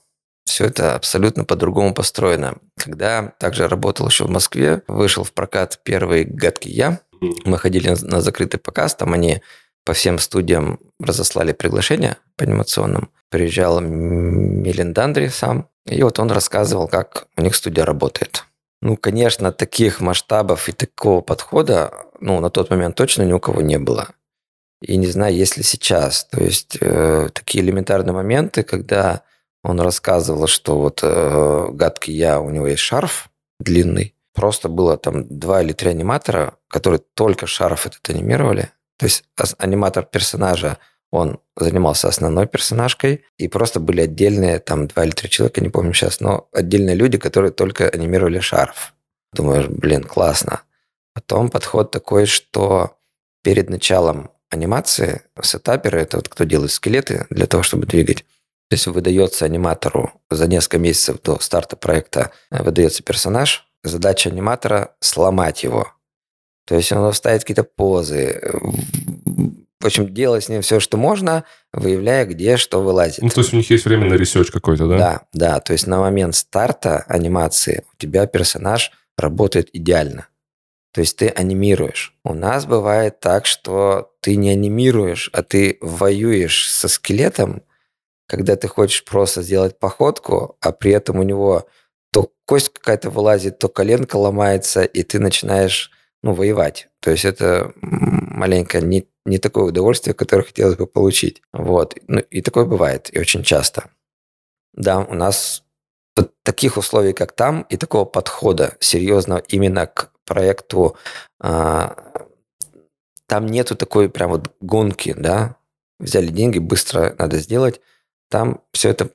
[SPEAKER 2] все это абсолютно по-другому построено. Когда также работал еще в Москве, вышел в прокат первый «Гадкий я», мы ходили на закрытый показ, там они по всем студиям разослали приглашения по анимационным. Приезжал Мелиндандри сам, и вот он рассказывал, как у них студия работает. Ну, конечно, таких масштабов и такого подхода, ну, на тот момент точно ни у кого не было. И не знаю, есть ли сейчас. То есть э, такие элементарные моменты, когда он рассказывал, что вот э, гадкий я, у него есть шарф длинный. Просто было там два или три аниматора, которые только шарф этот анимировали. То есть аниматор персонажа, он занимался основной персонажкой, и просто были отдельные, там, два или три человека, не помню сейчас, но отдельные люди, которые только анимировали шарф. Думаешь, блин, классно. Потом подход такой, что перед началом анимации сетаперы, это вот кто делает скелеты для того, чтобы двигать, то есть выдается аниматору за несколько месяцев до старта проекта, выдается персонаж, задача аниматора – сломать его – то есть он ставит какие-то позы. В общем, делать с ним все, что можно, выявляя, где что вылазит.
[SPEAKER 1] Ну, то есть у них есть время на research какой-то, да?
[SPEAKER 2] Да, да. То есть на момент старта анимации у тебя персонаж работает идеально. То есть ты анимируешь. У нас бывает так, что ты не анимируешь, а ты воюешь со скелетом, когда ты хочешь просто сделать походку, а при этом у него то кость какая-то вылазит, то коленка ломается, и ты начинаешь ну, воевать. То есть это маленько не, не такое удовольствие, которое хотелось бы получить. Вот. Ну, и такое бывает, и очень часто. Да, у нас таких условий, как там, и такого подхода серьезного именно к проекту, а, там нету такой прям вот гонки, да, взяли деньги, быстро надо сделать. Там все это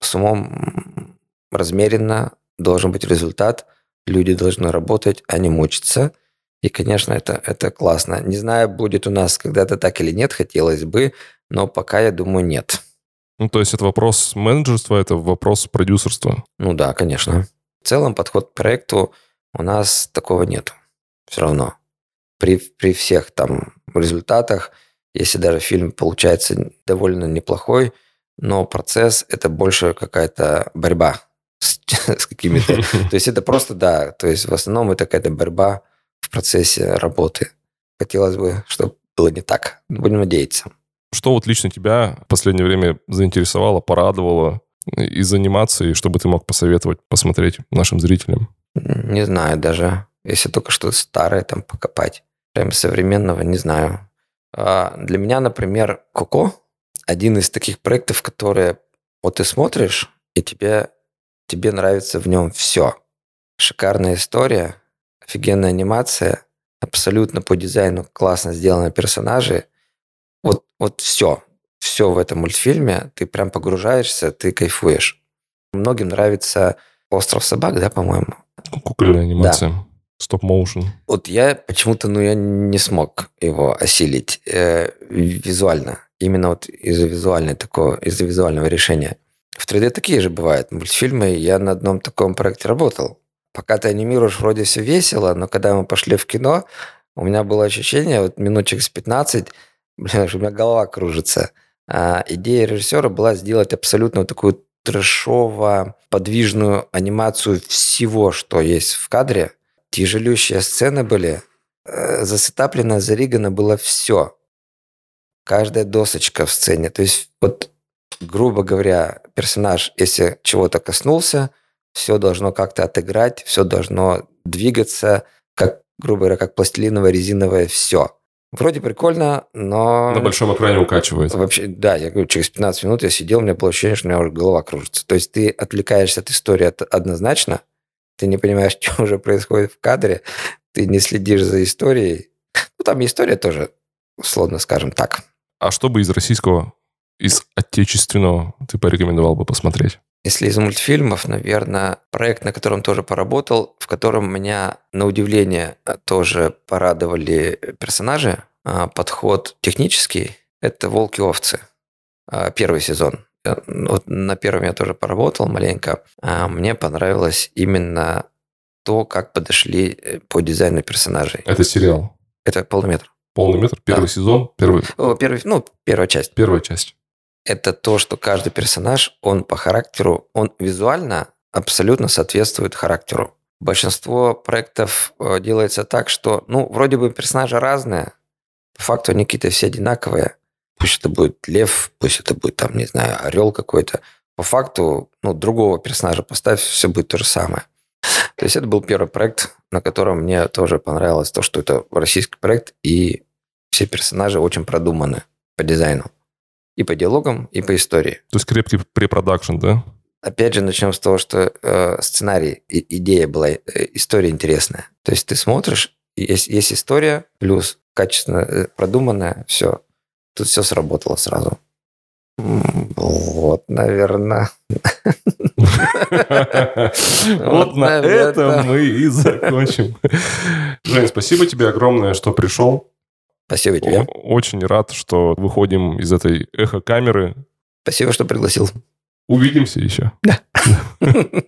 [SPEAKER 2] с умом размеренно, должен быть результат, люди должны работать, а не мучиться. И, конечно, это, это классно. Не знаю, будет у нас когда-то так или нет, хотелось бы, но пока, я думаю, нет.
[SPEAKER 1] Ну, то есть это вопрос менеджерства, это вопрос продюсерства?
[SPEAKER 2] Ну да, конечно. В целом подход к проекту у нас такого нет. Все равно. При, при всех там результатах, если даже фильм получается довольно неплохой, но процесс – это больше какая-то борьба с, <laughs> с какими-то... <laughs> То есть это просто, да, то есть в основном это какая-то борьба в процессе работы. Хотелось бы, чтобы было не так. Будем надеяться.
[SPEAKER 1] Что вот лично тебя в последнее время заинтересовало, порадовало из анимации, чтобы ты мог посоветовать посмотреть нашим зрителям?
[SPEAKER 2] Не знаю даже. Если только что-то старое там покопать. Прям современного не знаю. А для меня, например, Коко один из таких проектов, которые вот ты смотришь, и тебе, тебе нравится в нем все. Шикарная история, офигенная анимация, абсолютно по дизайну классно сделаны персонажи. Вот, вот все, все в этом мультфильме, ты прям погружаешься, ты кайфуешь. Многим нравится «Остров собак», да, по-моему?
[SPEAKER 1] Кукольная анимация. Да. Стоп-моушен.
[SPEAKER 2] Вот я почему-то, ну, я не смог его осилить э, визуально. Именно вот из-за визуальной такого, из-за визуального решения. В 3D такие же бывают мультфильмы. Я на одном таком проекте работал пока ты анимируешь, вроде все весело, но когда мы пошли в кино, у меня было ощущение, вот минут через 15, блин, у меня голова кружится. А идея режиссера была сделать абсолютно такую трэшово подвижную анимацию всего, что есть в кадре. Тяжелющие сцены были. Э, засетаплено, заригано было все. Каждая досочка в сцене. То есть вот, грубо говоря, персонаж, если чего-то коснулся, все должно как-то отыграть, все должно двигаться, как, грубо говоря, как пластилиновое, резиновое все. Вроде прикольно, но...
[SPEAKER 1] На большом экране укачивает.
[SPEAKER 2] Вообще, да, я говорю, через 15 минут я сидел, у меня было ощущение, что у меня уже голова кружится. То есть ты отвлекаешься от истории однозначно, ты не понимаешь, <laughs> что уже происходит в кадре, ты не следишь за историей. Ну, там история тоже, условно скажем так.
[SPEAKER 1] А что бы из российского, из отечественного ты порекомендовал бы посмотреть?
[SPEAKER 2] Если из мультфильмов, наверное, проект, на котором тоже поработал, в котором меня, на удивление, тоже порадовали персонажи, а, подход технический, это «Волки-овцы», а, первый сезон. Вот на первом я тоже поработал маленько. А мне понравилось именно то, как подошли э, по дизайну персонажей.
[SPEAKER 1] Это сериал?
[SPEAKER 2] Это полный метр.
[SPEAKER 1] Полный метр? Первый да. сезон? Первый...
[SPEAKER 2] О, первый, ну, первая часть.
[SPEAKER 1] Первая часть
[SPEAKER 2] это то, что каждый персонаж, он по характеру, он визуально абсолютно соответствует характеру. Большинство проектов э, делается так, что, ну, вроде бы персонажи разные, По факту они какие-то все одинаковые. Пусть это будет лев, пусть это будет там, не знаю, орел какой-то. По факту, ну, другого персонажа поставь, все будет то же самое. То есть это был первый проект, на котором мне тоже понравилось то, что это российский проект, и все персонажи очень продуманы по дизайну. И по диалогам, и по истории.
[SPEAKER 1] То есть крепкий препродакшн, да?
[SPEAKER 2] Опять же, начнем с того, что э, сценарий, и, идея была, э, история интересная. То есть ты смотришь, есть, есть история, плюс качественно э, продуманная, все. Тут все сработало сразу. Вот, наверное.
[SPEAKER 1] Вот на этом мы и закончим. Жень, спасибо тебе огромное, что пришел.
[SPEAKER 2] Спасибо тебе.
[SPEAKER 1] Очень рад, что выходим из этой эхо-камеры.
[SPEAKER 2] Спасибо, что пригласил.
[SPEAKER 1] Увидимся еще.
[SPEAKER 2] Да. <laughs>